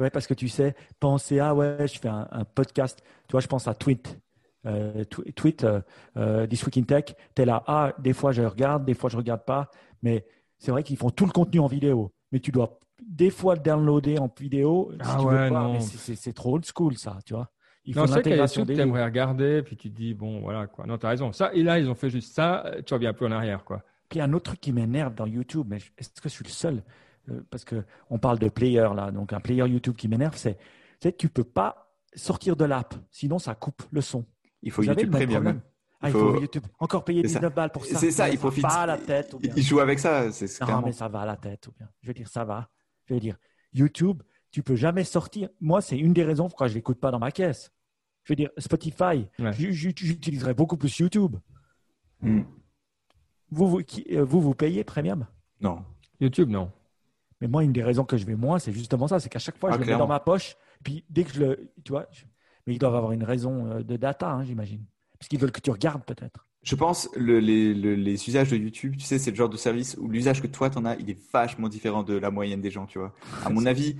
ouais. parce que tu sais, penser, ah ouais, je fais un, un podcast. Tu vois, je pense à Tweet euh, tweet euh, euh, This Week in Tech, tu es là, ah, des fois je regarde, des fois je regarde pas, mais c'est vrai qu'ils font tout le contenu en vidéo, mais tu dois des fois le downloader en vidéo. Ah ouais, non. C'est trop old school, ça, tu vois. Il non, c'est qu'il y a des tu aimerais regarder, puis tu te dis, bon, voilà, quoi. Non, tu as raison. Ça, et là, ils ont fait juste ça, tu reviens plus en arrière, quoi. Puis un autre truc qui m'énerve dans YouTube, mais est-ce que je suis le seul Parce qu'on parle de player, là, donc un player YouTube qui m'énerve, c'est, tu sais, tu peux pas sortir de l'app, sinon ça coupe le son. Il faut YouTube Premium. Ah, il faut... YouTube. Encore payer 19 balles pour ça. C'est ça, il profite. Ça va à la tête. Ou bien. Il joue avec ça. Non, mais ça va à la tête. Ou bien. Je veux dire, ça va. Je veux dire, YouTube, tu peux jamais sortir. Moi, c'est une des raisons pourquoi je l'écoute pas dans ma caisse. Je veux dire, Spotify, j'utiliserais beaucoup plus YouTube. Hmm. Vous, vous, euh, vous, vous payez Premium? Non. YouTube, non. Mais moi, une des raisons que je vais moins, c'est justement ça. C'est qu'à chaque fois, ah, je le mets dans ma poche. Puis dès que je le. Tu vois, mais ils doivent avoir une raison euh, de data, hein, j'imagine. Parce qu'ils veulent que tu regardes peut-être. Je pense le, les, les, usages de YouTube, tu sais, c'est le genre de service où l'usage que toi t'en as, il est vachement différent de la moyenne des gens, tu vois. À mon avis,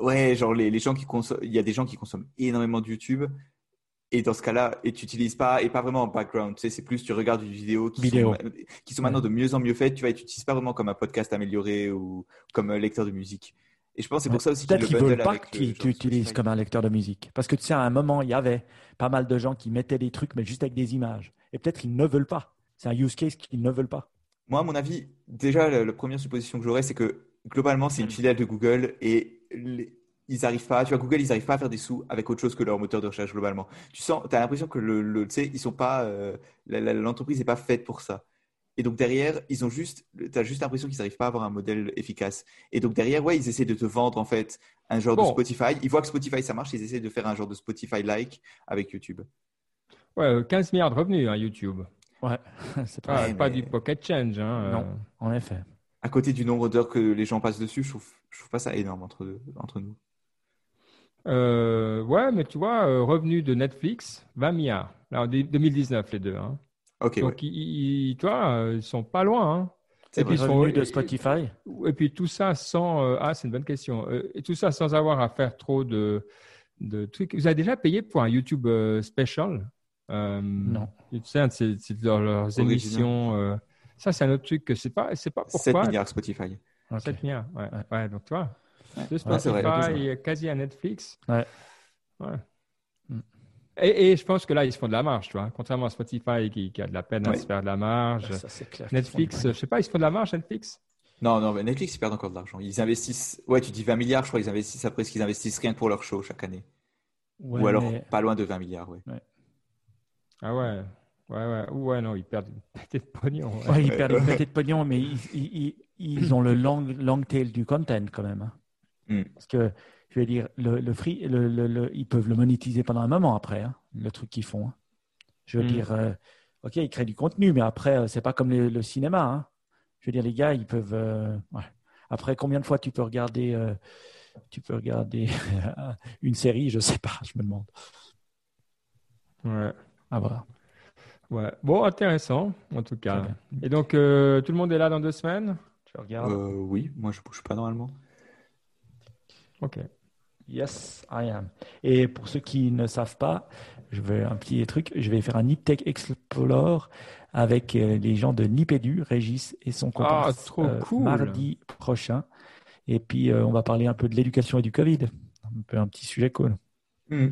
ouais, genre les, les gens qui consomment, il y a des gens qui consomment énormément de YouTube Et dans ce cas-là, et tu n'utilises pas, et pas vraiment en background, tu sais, c'est plus tu regardes une vidéo qui, Vidéo. Sont, qui sont maintenant de mieux en mieux faites, tu vois, et tu n'utilises pas vraiment comme un podcast amélioré ou comme un lecteur de musique. Et je pense que c'est pour ça aussi Peut-être qu'ils le veulent pas que tu utilises comme un lecteur de musique. Parce que tu sais, à un moment, il y avait pas mal de gens qui mettaient des trucs, mais juste avec des images. Et peut-être qu'ils ne veulent pas. C'est un use case qu'ils ne veulent pas. Moi, à mon avis, déjà, la, la première supposition que j'aurais, c'est que globalement, c'est une filiale de Google et les- ils arrivent pas, tu vois, Google, ils arrivent pas à faire des sous avec autre chose que leur moteur de recherche globalement. Tu sens, tu as l'impression que le, le- tu sais, ils sont pas, euh, l'entreprise n'est pas faite pour ça. Et donc derrière, ils ont juste, tu as juste l'impression qu'ils n'arrivent pas à avoir un modèle efficace. Et donc derrière, ouais, ils essaient de te vendre en fait un genre de. Spotify. Ils voient que Spotify ça marche, ils essaient de faire un genre de Spotify-like avec YouTube. Ouais, euh, 15 milliards de revenus, hein, YouTube. Ouais, c'est Pas, pas Ouais, pas mais- du pocket change. Hein, Non. euh. En effet. À côté du nombre d'heures que les gens passent dessus, je trouve, je trouve pas ça énorme entre, entre nous. Euh, ouais, mais tu vois, euh, revenus de Netflix, 20 milliards. Alors, 2019, les deux. Hein. Ok, ouais. Donc, ils, ils- tu vois, euh, ils sont pas loin. Hein. C'est et puis, sont- Revenu de et- Spotify. Et puis tout ça sans. euh, ah, c'est une bonne question. Euh, et tout ça sans avoir à faire trop de, de trucs. Vous avez déjà payé pour un YouTube euh, special? Euh, Non. Tu sais, c'est c'est dans leurs émissions. euh, ça, c'est un autre truc que c'est pas, c'est pas 7 pourquoi. milliards Spotify. Ok. 7 milliards. Ouais. Ouais. ouais. donc tu vois. Ouais. De Ouais, c'est vrai, Spotify, quasi à Netflix. Ouais. Ouais. Et, et je pense que là, ils se font de la marge, tu vois. Contrairement à Spotify qui, qui a de la peine à se faire de la marge. Ça, c'est clair. Netflix, je sais pas, ils se font de la marge, Netflix? Non, non, mais Netflix, ils perdent encore de l'argent. Ils investissent, ouais, tu dis 20 milliards, je crois, ils investissent après ce qu'ils investissent rien que pour leur show chaque année. Ouais, Ou alors mais- pas loin de 20 milliards, ouais. Ah ouais. Ouais, ouais. Ouais, non, ils perdent une pété de pognon. ouais. Ouais, ils Ouais. perdent une petite de pognon, mais ils, ils- ils- ils ont le long, long tail du content quand même. hein. Mm. Parce que, je veux dire, le, le free, le, le- le- ils peuvent le monétiser pendant un moment après, hein, le truc qu'ils font. hein. Je veux Mm. dire, euh, ok, ils créent du contenu, mais après, euh, c'est pas comme le, le cinéma. hein. Je veux dire, les gars, ils peuvent. euh, ouais. Après, combien de fois tu peux regarder, euh, tu peux regarder une série Je sais pas, je me demande. Ouais. Ah voilà. Ouais. Bon, intéressant, en tout cas. Et donc, euh, tout le monde est là dans deux semaines? Je regarde. Euh, oui, moi je bouge pas normalement. Ok. Yes, I am. Et pour ceux qui ne savent pas, je vais un petit truc, je vais faire un Niptech Explore avec euh, les gens de Nipedu, Régis et son Ah, comparse trop cool. mardi prochain. Et puis euh, on va parler un peu de l'éducation et du Covid. Un peu un petit sujet cool. Hmm,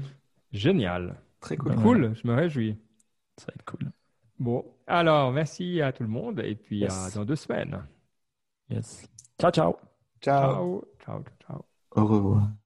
Génial. Très cool. Ouais. Cool, je me réjouis. Ça va être cool. Bon, alors, merci à tout le monde et puis Yes. à dans deux semaines. Yes. Ciao, ciao. Ciao. Ciao, ciao, ciao. Au revoir.